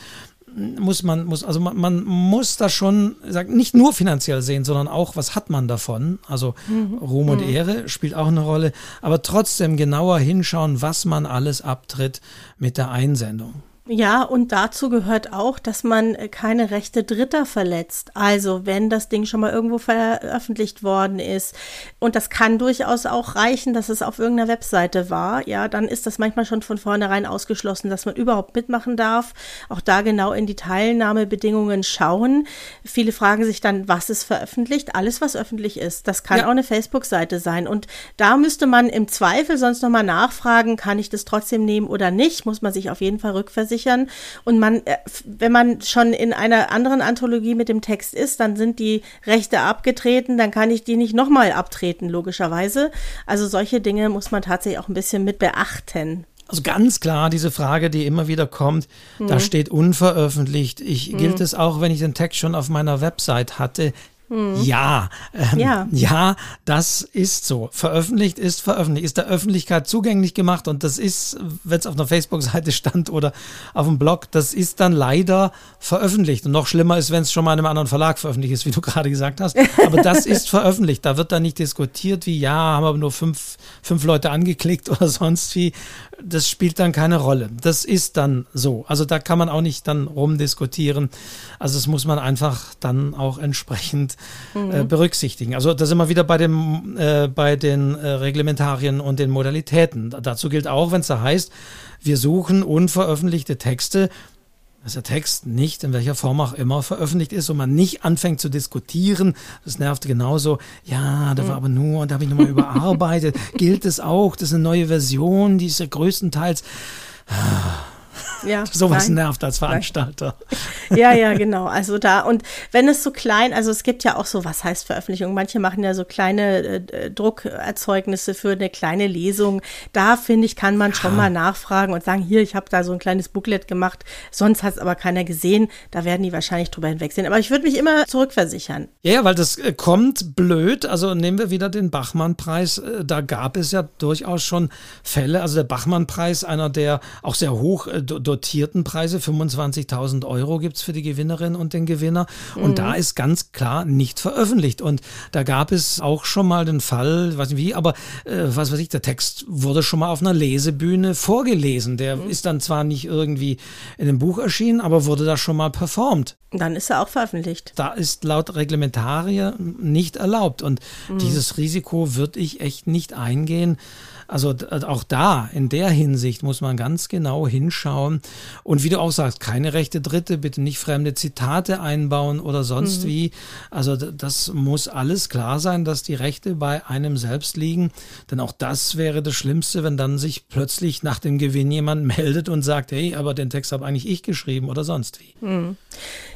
muss man, muss, also man, man muss da schon sagen, nicht nur finanziell sehen, sondern auch, was hat man davon? Also mhm. Ruhm und mhm. Ehre spielt auch eine Rolle, aber trotzdem genauer hinschauen, was man alles abtritt mit der Einsendung. Ja, und dazu gehört auch, dass man äh, keine Rechte Dritter verletzt. Also wenn das Ding schon mal irgendwo veröffentlicht worden ist und das kann durchaus auch reichen, dass es auf irgendeiner Webseite war, ja, dann ist das manchmal schon von vornherein ausgeschlossen, dass man überhaupt mitmachen darf. Auch da genau in die Teilnahmebedingungen schauen. Viele fragen sich dann, was ist veröffentlicht? Alles, was öffentlich ist. Das kann ja. auch eine Facebook-Seite sein. Und da müsste man im Zweifel sonst nochmal nachfragen, kann ich das trotzdem nehmen oder nicht? Muss man sich auf jeden Fall rückversichern sichern. Und man, äh, wenn man schon in einer anderen Anthologie mit dem Text ist, dann sind die Rechte abgetreten, dann kann ich die nicht nochmal abtreten, logischerweise. Also solche Dinge muss man tatsächlich auch ein bisschen mit beachten. Also ganz klar diese Frage, die immer wieder kommt, mhm. da steht unveröffentlicht. Ich, mhm. Gilt es auch, wenn ich den Text schon auf meiner Website hatte? Hm. Ja, ähm, ja, ja, das ist so. Veröffentlicht ist veröffentlicht, ist der Öffentlichkeit zugänglich gemacht und das ist, wenn es auf einer Facebook-Seite stand oder auf dem Blog, das ist dann leider veröffentlicht. Und noch schlimmer ist, wenn es schon mal in einem anderen Verlag veröffentlicht ist, wie du [LAUGHS] gerade gesagt hast. Aber das ist [LAUGHS] veröffentlicht. Da wird dann nicht diskutiert, wie ja, haben aber nur fünf, fünf Leute angeklickt oder [LAUGHS] sonst wie. Das spielt dann keine Rolle. Das ist dann so. Also da kann man auch nicht dann rumdiskutieren. Also das muss man einfach dann auch entsprechend äh, mhm. berücksichtigen. Also da sind wir wieder bei, dem, äh, bei den äh, Reglementarien und den Modalitäten. Dazu gilt auch, wenn es da heißt, wir suchen unveröffentlichte Texte, dass der Text nicht in welcher Form auch immer veröffentlicht ist und man nicht anfängt zu diskutieren. Das nervt genauso. Ja, da war mhm. aber nur, und da habe ich nochmal [LAUGHS] überarbeitet. Gilt es auch? Das ist eine neue Version, die ist ja größtenteils. Ja, Sowas nervt als Veranstalter. [LAUGHS] Ja, ja, genau. Also da, und wenn es so klein, also es gibt ja auch so, was heißt Veröffentlichung? Manche machen ja so kleine äh, Druckerzeugnisse für eine kleine Lesung. Da finde ich, kann man schon mal nachfragen und sagen, hier, ich habe da so ein kleines Booklet gemacht, sonst hat es aber keiner gesehen. Da werden die wahrscheinlich drüber hinwegsehen. Aber ich würde mich immer zurückversichern. Ja, weil das äh, kommt blöd. Also nehmen wir wieder den Bachmann-Preis. Äh, da gab es ja durchaus schon Fälle. Also der Bachmann-Preis, einer der auch sehr hoch äh, dotierten Preise, 25.000 Euro gibt es für die Gewinnerin und den Gewinner. Und mhm. da ist ganz klar nicht veröffentlicht. Und da gab es auch schon mal den Fall, weiß nicht wie, aber äh, was weiß ich, der Text wurde schon mal auf einer Lesebühne vorgelesen. Der mhm. ist dann zwar nicht irgendwie in dem Buch erschienen, aber wurde da schon mal performt. Dann ist er auch veröffentlicht. Da ist laut Reglementarier nicht erlaubt. Und mhm. dieses Risiko würde ich echt nicht eingehen. Also auch da, in der Hinsicht muss man ganz genau hinschauen. Und wie du auch sagst, keine rechte Dritte, bitte nicht fremde Zitate einbauen oder sonst mhm. wie. Also das muss alles klar sein, dass die Rechte bei einem selbst liegen. Denn auch das wäre das Schlimmste, wenn dann sich plötzlich nach dem Gewinn jemand [LAUGHS] meldet und sagt, hey, aber den Text habe eigentlich ich geschrieben oder sonst wie. Mhm.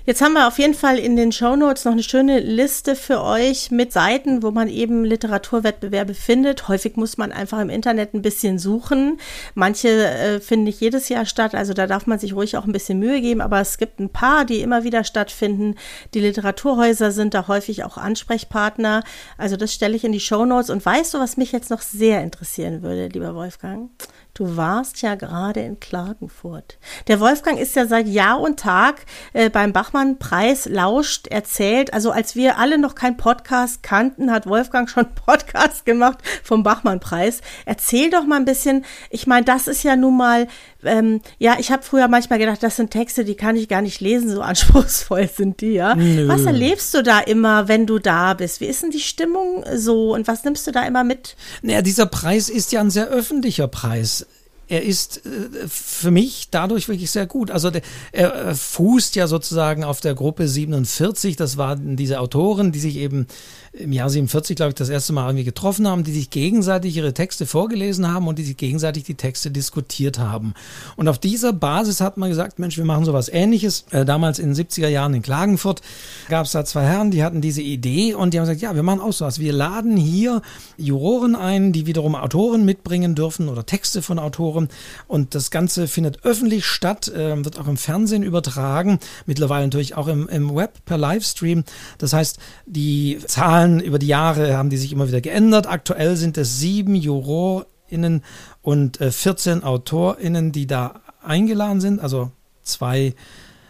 Jetzt haben wir auf jeden Fall in den Show Notes noch eine schöne Liste für euch mit Seiten, wo man eben Literaturwettbewerbe findet. Häufig muss man einfach im Internet ein bisschen suchen. Manche äh, finden nicht jedes Jahr statt, also da darf man sich ruhig auch ein bisschen Mühe geben, aber es gibt ein paar, die immer wieder stattfinden. Die Literaturhäuser sind da häufig auch Ansprechpartner. Also das stelle ich in die Show Notes. Und weißt du, was mich jetzt noch sehr interessieren würde, lieber Wolfgang? Du warst ja gerade in Klagenfurt. Der Wolfgang ist ja seit Jahr und Tag äh, beim Bachmann-Preis lauscht, erzählt. Also als wir alle noch kein Podcast kannten, hat Wolfgang schon Podcast gemacht vom Bachmann-Preis. Erzähl doch mal ein bisschen. Ich meine, das ist ja nun mal, ähm, ja, ich habe früher manchmal gedacht, das sind Texte, die kann ich gar nicht lesen, so [LAUGHS] anspruchsvoll sind die, ja. Nö. Was erlebst du da immer, wenn du da bist? Wie ist denn die Stimmung so und was nimmst du da immer mit? Naja, dieser Preis ist ja ein sehr öffentlicher Preis er ist äh, für mich dadurch wirklich sehr gut. Also der, er fußt ja sozusagen auf der Gruppe 47. Das waren diese Autoren, die sich eben im Jahr 47, glaube ich, das erste Mal irgendwie getroffen haben, die sich gegenseitig ihre Texte vorgelesen haben und die sich gegenseitig die Texte diskutiert haben. Und auf dieser Basis hat man gesagt, Mensch, wir machen sowas ähnliches. Äh, damals in den 70er Jahren in Klagenfurt gab es da zwei Herren, die hatten diese Idee und die haben gesagt, ja, wir machen auch sowas. Wir laden hier Juroren ein, die wiederum Autoren mitbringen dürfen oder Texte von Autoren. Und das Ganze findet öffentlich statt, äh, wird auch im Fernsehen übertragen, mittlerweile natürlich auch im, im Web per Livestream. Das heißt, die Zahlen Zahlen über die Jahre haben die sich immer wieder geändert. Aktuell sind es sieben JurorInnen und äh, 14 AutorInnen, die da eingeladen sind. Also zwei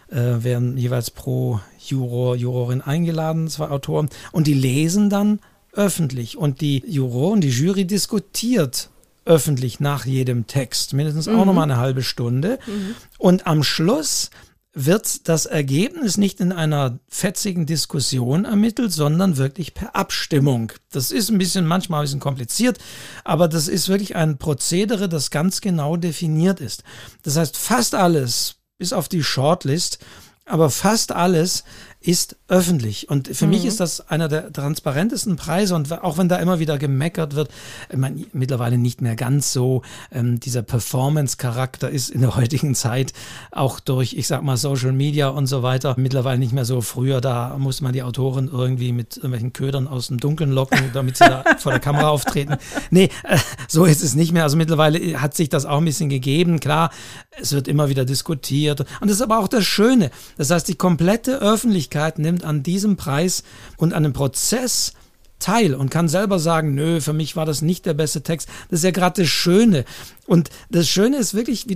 äh, werden jeweils pro Juror, Jurorin eingeladen, zwei Autoren. Und die lesen dann öffentlich. Und die Juroren, die Jury diskutiert öffentlich nach jedem Text, mindestens mhm. auch nochmal eine halbe Stunde. Mhm. Und am Schluss wird das Ergebnis nicht in einer fetzigen Diskussion ermittelt, sondern wirklich per Abstimmung. Das ist ein bisschen manchmal ein bisschen kompliziert, aber das ist wirklich ein Prozedere, das ganz genau definiert ist. Das heißt, fast alles, bis auf die Shortlist, aber fast alles ist öffentlich. Und für mhm. mich ist das einer der transparentesten Preise. Und auch wenn da immer wieder gemeckert wird, ich meine, mittlerweile nicht mehr ganz so, ähm, dieser Performance-Charakter ist in der heutigen Zeit auch durch, ich sag mal, Social Media und so weiter mittlerweile nicht mehr so. Früher, da musste man die Autoren irgendwie mit irgendwelchen Ködern aus dem Dunkeln locken, damit sie da [LAUGHS] vor der Kamera auftreten. Nee, äh, so ist es nicht mehr. Also mittlerweile hat sich das auch ein bisschen gegeben. Klar, es wird immer wieder diskutiert. Und das ist aber auch das Schöne. Das heißt, die komplette Öffentlichkeit nimmt an diesem Preis und an dem Prozess teil und kann selber sagen, nö, für mich war das nicht der beste Text. Das ist ja gerade das Schöne. Und das Schöne ist wirklich,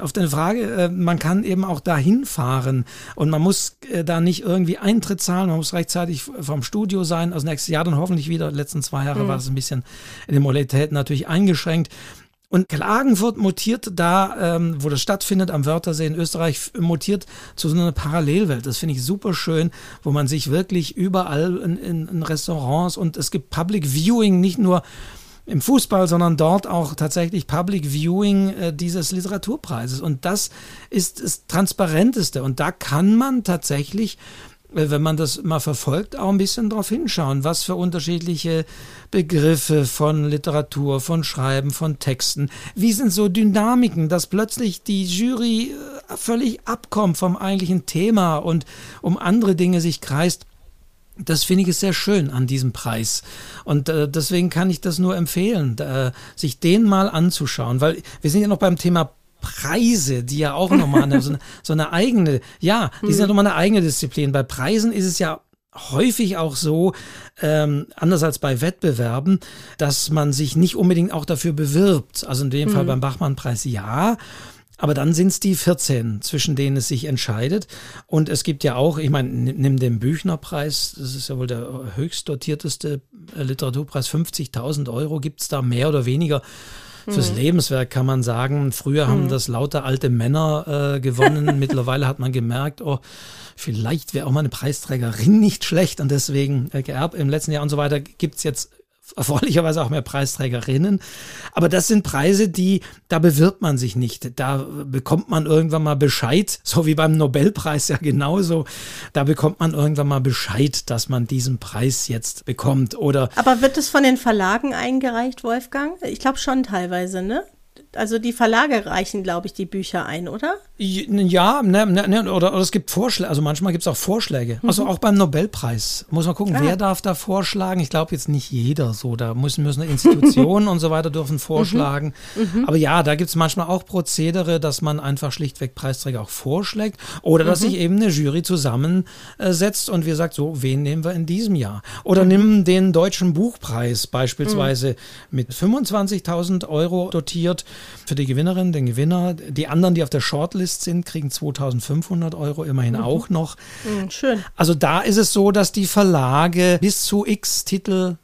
auf deine Frage, äh, man kann eben auch dahin fahren und man muss äh, da nicht irgendwie Eintritt zahlen, man muss rechtzeitig vom Studio sein. Also nächstes Jahr dann hoffentlich wieder. Die letzten zwei Jahre mhm. war das ein bisschen in den Modalitäten natürlich eingeschränkt. Und Klagenfurt mutiert da, ähm, wo das stattfindet, am Wörthersee in Österreich, mutiert zu so einer Parallelwelt. Das finde ich super schön, wo man sich wirklich überall in, in, in Restaurants und es gibt Public Viewing, nicht nur im Fußball, sondern dort auch tatsächlich Public Viewing äh, dieses Literaturpreises. Und das ist das Transparenteste. Und da kann man tatsächlich wenn man das mal verfolgt, auch ein bisschen darauf hinschauen, was für unterschiedliche Begriffe von Literatur, von Schreiben, von Texten, wie sind so Dynamiken, dass plötzlich die Jury äh, völlig abkommt vom eigentlichen Thema und um andere Dinge sich kreist. Das finde ich sehr schön an diesem Preis. Und äh, deswegen kann ich das nur empfehlen, äh, sich den mal anzuschauen, weil wir sind ja noch beim Thema Preise, die ja auch nochmal eine, so, eine, [LAUGHS] so eine eigene, ja, die sind ja hm. nochmal eine eigene Disziplin. Bei Preisen ist es ja häufig auch so, ähm, anders als bei Wettbewerben, dass man sich nicht unbedingt auch dafür bewirbt. Also in dem mhm. Fall beim Bachmann-Preis ja. Aber dann sind es die 14, zwischen denen es sich entscheidet. Und es gibt ja auch, ich meine, nimm den Büchnerpreis, das ist ja wohl der höchst dotierteste äh, Literaturpreis, 50.000 Euro gibt es da mehr oder weniger. Fürs mhm. Lebenswerk kann man sagen. Früher haben mhm. das lauter alte Männer äh, gewonnen. [LAUGHS] Mittlerweile hat man gemerkt, oh, vielleicht wäre auch mal eine Preisträgerin nicht schlecht und deswegen äh, geerbt im letzten Jahr und so weiter gibt es jetzt erfreulicherweise auch mehr Preisträgerinnen. Aber das sind Preise, die, da bewirbt man sich nicht. Da bekommt man irgendwann mal Bescheid, [LAUGHS] so wie beim Nobelpreis ja genauso. Da bekommt man irgendwann mal Bescheid, dass man diesen Preis jetzt bekommt. Oder Aber wird es von den Verlagen eingereicht, Wolfgang? Ich glaube schon teilweise, ne? Also die Verlage reichen, glaube ich, die Bücher ein, oder? Ja, ne, ne, ne, oder, oder es gibt Vorschläge, also manchmal gibt es auch Vorschläge. Mhm. Also auch beim Nobelpreis muss man gucken, ah. wer darf da vorschlagen. Ich glaube jetzt nicht jeder so, da müssen, müssen Institutionen [LAUGHS] und so weiter dürfen vorschlagen. Mhm. Mhm. Aber ja, da gibt es manchmal auch Prozedere, dass man einfach schlichtweg Preisträger auch vorschlägt oder dass mhm. sich eben eine Jury zusammensetzt und wir sagt, so, wen nehmen wir in diesem Jahr? Oder nimm den Deutschen Buchpreis beispielsweise mhm. mit 25.000 Euro dotiert für die Gewinnerin, den Gewinner. Die anderen, die auf der Shortlist sind, kriegen 2500 Euro immerhin mhm. auch noch. Mhm, schön. Also da ist es so, dass die Verlage bis zu x Titel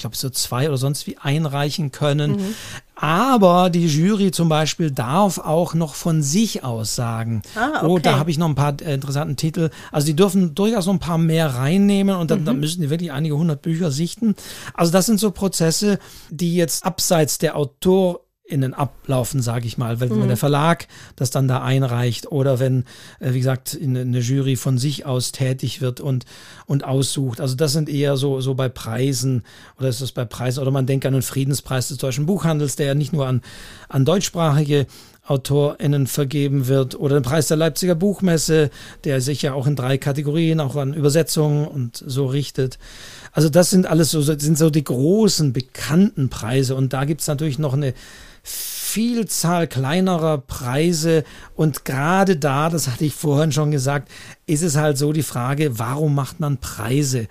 ich glaube, so zwei oder sonst wie einreichen können. Mhm. Aber die Jury zum Beispiel darf auch noch von sich aus sagen, ah, okay. oh, da habe ich noch ein paar äh, interessanten Titel. Also die dürfen durchaus noch ein paar mehr reinnehmen und dann, mhm. dann müssen die wirklich einige hundert Bücher sichten. Also das sind so Prozesse, die jetzt abseits der Autor innen ablaufen, sage ich mal, wenn, mhm. wenn, der Verlag das dann da einreicht oder wenn, äh, wie gesagt, eine Jury von sich aus tätig wird und, und aussucht. Also das sind eher so, so bei Preisen oder ist das bei Preisen oder man denkt an den Friedenspreis des deutschen Buchhandels, der ja nicht nur an, an deutschsprachige AutorInnen vergeben wird oder den Preis der Leipziger Buchmesse, der sich ja auch in drei Kategorien, auch an Übersetzungen und so richtet. Also das sind alles so, sind so die großen bekannten Preise und da gibt es natürlich noch eine Vielzahl kleinerer Preise und gerade da, das hatte ich vorhin schon gesagt, ist es halt so die Frage, warum macht man Preise?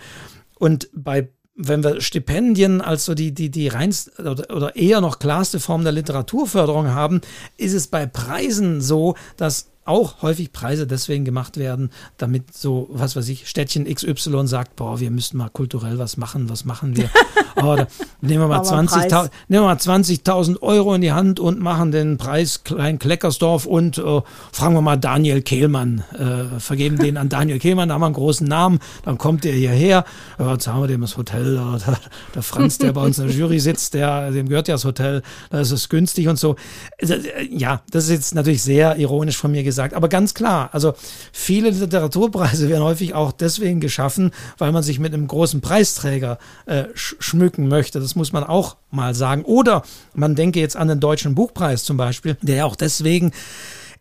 Und bei wenn wir Stipendien als so die, die, die reinste oder, oder eher noch klarste Form der Literaturförderung haben, ist es bei Preisen so, dass auch häufig Preise deswegen gemacht werden, damit so, was weiß ich, Städtchen XY sagt, boah, wir müssen mal kulturell was machen, was machen wir? [LAUGHS] oh, nehmen wir mal 20.000 nehmen wir mal 20.000 Euro in die Hand und machen den Preis Klein Kleckersdorf und äh, fragen wir mal Daniel Kehlmann, äh, vergeben den an Daniel Kehlmann, da haben wir einen großen Namen, dann kommt der hierher, ja, jetzt haben wir dem das Hotel, der, der Franz, der bei uns in der Jury sitzt, der, dem gehört ja das Hotel, da ist es günstig und so. Äh, ja, das ist jetzt natürlich sehr ironisch von mir gesagt, gesagt. Aber ganz klar, also viele Literaturpreise werden häufig auch deswegen geschaffen, weil man sich mit einem großen Preisträger äh, schmücken möchte. Das muss man auch mal sagen. Oder man denke jetzt an den Deutschen Buchpreis zum Beispiel, der ja auch deswegen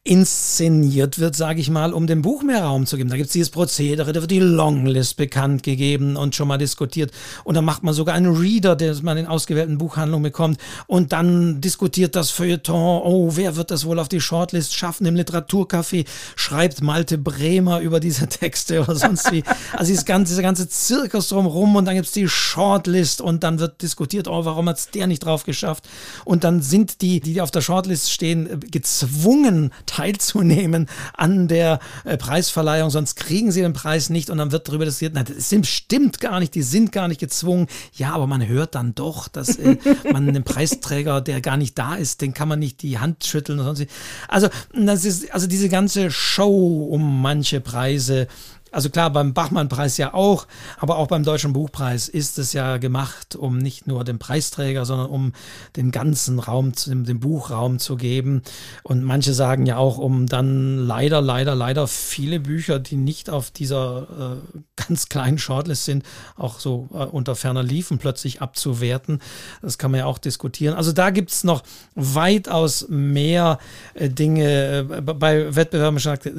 inszeniert wird, sage ich mal, um dem Buch mehr Raum zu geben. Da gibt es dieses Prozedere, da wird die Longlist bekannt gegeben und schon mal diskutiert. Und dann macht man sogar einen Reader, den man in ausgewählten Buchhandlungen bekommt. Und dann diskutiert das Feuilleton, oh, wer wird das wohl auf die Shortlist schaffen im Literaturcafé? Schreibt Malte Bremer über diese Texte oder sonst wie. Also dieses ganze, dieser ganze Zirkus drumherum und dann gibt es die Shortlist und dann wird diskutiert, oh, warum hat es der nicht drauf geschafft? Und dann sind die, die auf der Shortlist stehen, gezwungen, teilzunehmen an der äh, Preisverleihung, sonst kriegen sie den Preis nicht und dann wird darüber diskutiert, nein, das stimmt gar nicht, die sind gar nicht gezwungen. Ja, aber man hört dann doch, dass äh, [LAUGHS] man einen Preisträger, der gar nicht da ist, den kann man nicht die Hand schütteln und sonst. Also, das ist, also diese ganze Show um manche Preise also klar, beim Bachmann-Preis ja auch, aber auch beim Deutschen Buchpreis ist es ja gemacht, um nicht nur den Preisträger, sondern um den ganzen Raum, den Buchraum zu geben. Und manche sagen ja auch, um dann leider, leider, leider viele Bücher, die nicht auf dieser äh, ganz kleinen Shortlist sind, auch so äh, unter ferner Liefen plötzlich abzuwerten. Das kann man ja auch diskutieren. Also da gibt es noch weitaus mehr äh, Dinge äh, bei Wettbewerben,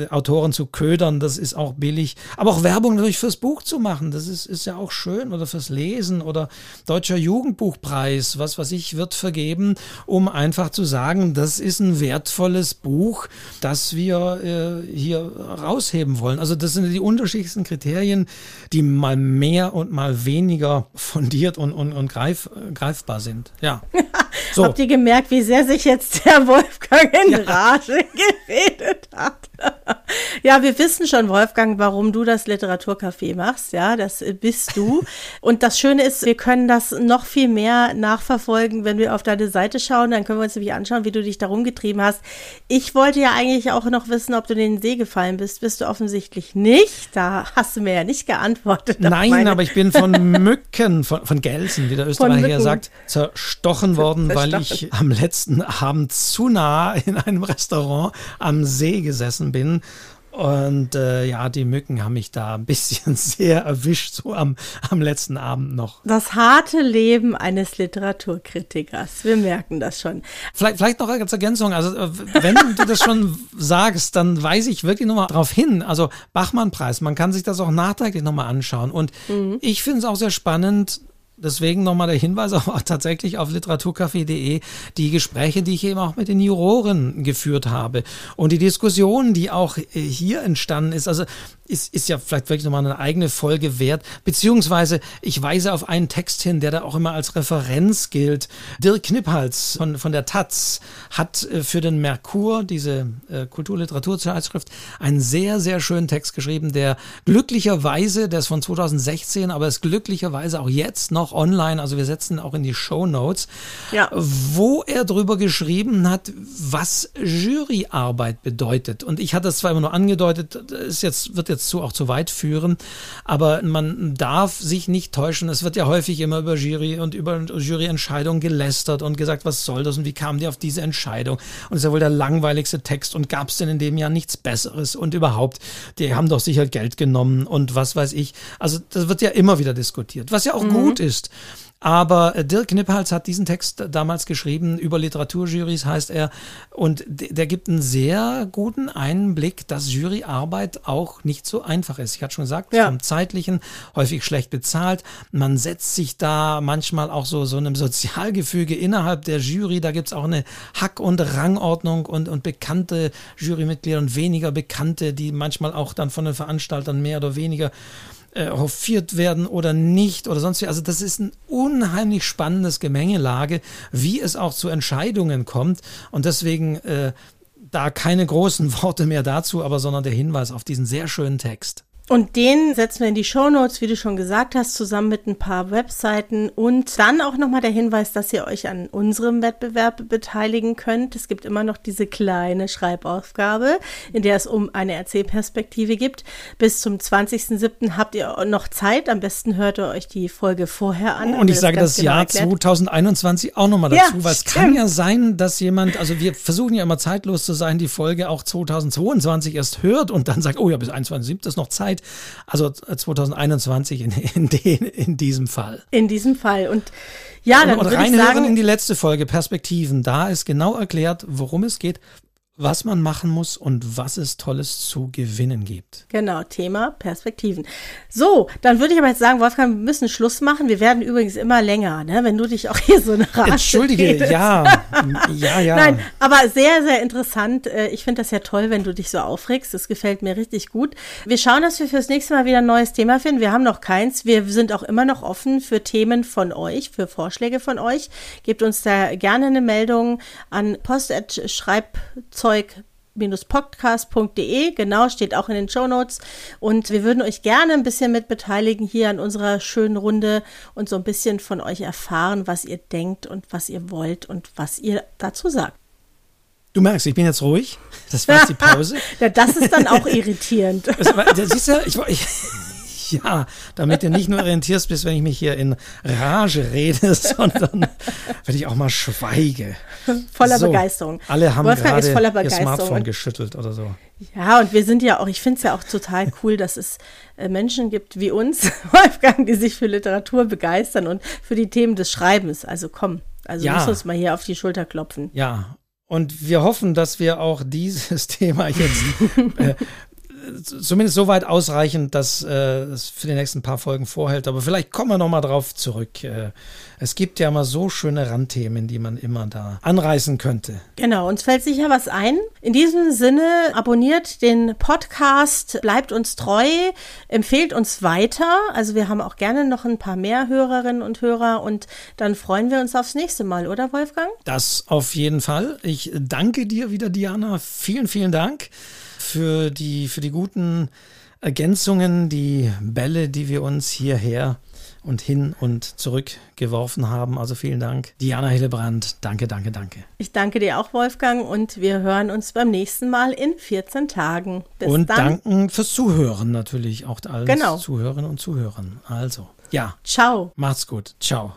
Autoren zu ködern. Das ist auch billig aber auch Werbung natürlich fürs Buch zu machen, das ist, ist ja auch schön oder fürs Lesen oder Deutscher Jugendbuchpreis, was weiß ich, wird vergeben, um einfach zu sagen, das ist ein wertvolles Buch, das wir äh, hier rausheben wollen. Also das sind die unterschiedlichsten Kriterien, die mal mehr und mal weniger fundiert und, und, und greif, greifbar sind. Ja. [LAUGHS] So. Habt ihr gemerkt, wie sehr sich jetzt der Wolfgang in ja. Rage [LAUGHS] geredet hat? [LAUGHS] ja, wir wissen schon, Wolfgang, warum du das Literaturcafé machst. Ja, das bist du. [LAUGHS] Und das Schöne ist, wir können das noch viel mehr nachverfolgen, wenn wir auf deine Seite schauen. Dann können wir uns nämlich anschauen, wie du dich darum getrieben hast. Ich wollte ja eigentlich auch noch wissen, ob du in den See gefallen bist. Bist du offensichtlich nicht. Da hast du mir ja nicht geantwortet. Nein, aber ich bin von Mücken, von, von Gelsen, wie der Österreicher sagt, zerstochen worden, weil ich am letzten Abend zu nah in einem Restaurant am See gesessen bin und äh, ja, die Mücken haben mich da ein bisschen [LAUGHS] sehr erwischt, so am, am letzten Abend noch. Das harte Leben eines Literaturkritikers. Wir merken das schon. Vielleicht, vielleicht noch als Ergänzung. Also, äh, wenn du das schon sagst, dann weise ich wirklich nochmal darauf hin. Also, Bachmann-Preis, man kann sich das auch nachträglich nochmal anschauen. Und mhm. ich finde es auch sehr spannend, Deswegen nochmal der Hinweis [LAUGHS] auch tatsächlich auf literaturcafé.de, die Gespräche, die ich eben auch mit den Juroren geführt habe und die Diskussion, die auch äh, hier entstanden ist. Also ist, ist ja vielleicht wirklich nochmal eine eigene Folge wert. Beziehungsweise ich weise auf einen Text hin, der da auch immer als Referenz gilt. Dirk Kniphals von, von der Taz hat äh, für den Merkur, diese äh, Kulturliteraturzeitschrift, einen sehr, sehr schönen Text geschrieben, der glücklicherweise, der ist von 2016, aber ist glücklicherweise auch jetzt noch online, also wir setzen auch in die Show Notes, ja. wo er drüber geschrieben hat, was Juryarbeit bedeutet. Und ich hatte es zwar immer nur angedeutet, ist jetzt, wird jetzt jetzt zu, auch zu weit führen. Aber man darf sich nicht täuschen. Es wird ja häufig immer über Jury und über Juryentscheidungen gelästert und gesagt, was soll das und wie kamen die auf diese Entscheidung? Und es ist ja wohl der langweiligste Text und gab es denn in dem Jahr nichts Besseres und überhaupt, die haben doch sicher Geld genommen und was weiß ich. Also das wird ja immer wieder diskutiert, was ja auch mhm. gut ist. Aber äh, Dirk Kniphals hat diesen Text damals geschrieben, über Literaturjurys heißt er, und der gibt einen sehr guten Einblick, dass Juryarbeit auch nicht so einfach ist. Ich hatte schon gesagt, ja. vom zeitlichen, häufig schlecht bezahlt. Man setzt sich da manchmal auch so, so einem Sozialgefüge innerhalb der Jury. Da gibt's auch eine Hack- und Rangordnung und, und bekannte Jurymitglieder und weniger bekannte, die manchmal auch dann von den Veranstaltern mehr oder weniger äh, hofiert werden oder nicht oder sonst wie. Also das ist ein unheimlich spannendes Gemengelage, wie es auch zu Entscheidungen kommt. Und deswegen äh, da keine großen [LAUGHS] Worte mehr dazu, aber sondern der Hinweis auf diesen sehr schönen Text. Und den setzen wir in die Show Notes, wie du schon gesagt hast, zusammen mit ein paar Webseiten und dann auch nochmal der Hinweis, dass ihr euch an unserem Wettbewerb beteiligen könnt. Es gibt immer noch diese kleine Schreibaufgabe, in der es um eine Erzählperspektive gibt. Bis zum 20.07. habt ihr noch Zeit. Am besten hört ihr euch die Folge vorher an. Und ich sage das, das Jahr erklärt. 2021 auch nochmal dazu, ja, weil es kann ja sein, dass jemand, also wir versuchen ja immer zeitlos zu sein, die Folge auch 2022 erst hört und dann sagt, oh ja, bis 21.07. ist noch Zeit. Zeit. Also 2021 in, in, den, in diesem Fall. In diesem Fall. Und ja, dann und, und reinhören in die letzte Folge Perspektiven. Da ist genau erklärt, worum es geht, was man machen muss und was es Tolles zu gewinnen gibt. Genau, Thema Perspektiven. So, dann würde ich aber jetzt sagen, Wolfgang, wir müssen Schluss machen. Wir werden übrigens immer länger, ne? wenn du dich auch hier so eine Rate Entschuldige, redest. ja, [LAUGHS] ja, ja. Nein, aber sehr, sehr interessant. Äh, ich finde das ja toll, wenn du dich so aufregst. Das gefällt mir richtig gut. Wir schauen, dass wir fürs nächste Mal wieder ein neues Thema finden. Wir haben noch keins. Wir sind auch immer noch offen für Themen von euch, für Vorschläge von euch. Gebt uns da gerne eine Meldung an post.schreibzeug zeug-podcast.de, genau, steht auch in den Show Notes. Und wir würden euch gerne ein bisschen mit beteiligen hier an unserer schönen Runde und so ein bisschen von euch erfahren, was ihr denkt und was ihr wollt und was ihr dazu sagt. Du merkst, ich bin jetzt ruhig. Das war jetzt die Pause. [LAUGHS] ja, das ist dann auch irritierend. Das, das siehst du, ich, ich, [LAUGHS] Ja, damit du nicht nur orientierst bist, wenn ich mich hier in Rage rede, [LAUGHS] sondern wenn ich auch mal schweige. Voller so, Begeisterung. Alle haben Wolfgang gerade ihr Smartphone geschüttelt oder so. Ja, und wir sind ja auch, ich finde es ja auch total cool, dass es äh, Menschen gibt wie uns, [LAUGHS] Wolfgang, die sich für Literatur begeistern und für die Themen des Schreibens. Also komm, also ja. müssen uns mal hier auf die Schulter klopfen. Ja, und wir hoffen, dass wir auch dieses Thema jetzt äh, zumindest soweit ausreichend, dass äh, es für die nächsten paar Folgen vorhält. Aber vielleicht kommen wir nochmal drauf zurück. Äh, es gibt ja mal so schöne Randthemen, die man immer da anreißen könnte. Genau, uns fällt sicher was ein. In diesem Sinne, abonniert den Podcast, bleibt uns treu, empfehlt uns weiter. Also wir haben auch gerne noch ein paar mehr Hörerinnen und Hörer und dann freuen wir uns aufs nächste Mal, oder Wolfgang? Das auf jeden Fall. Ich danke dir wieder, Diana. Vielen, vielen Dank für die, für die guten Ergänzungen, die Bälle, die wir uns hierher und hin und zurück geworfen haben. Also vielen Dank. Diana Hillebrand, danke, danke, danke. Ich danke dir auch, Wolfgang, und wir hören uns beim nächsten Mal in 14 Tagen. Bis und dann. danken fürs Zuhören natürlich auch allen genau. Zuhörerinnen und Zuhörern. Also, ja. Ciao. Macht's gut. Ciao.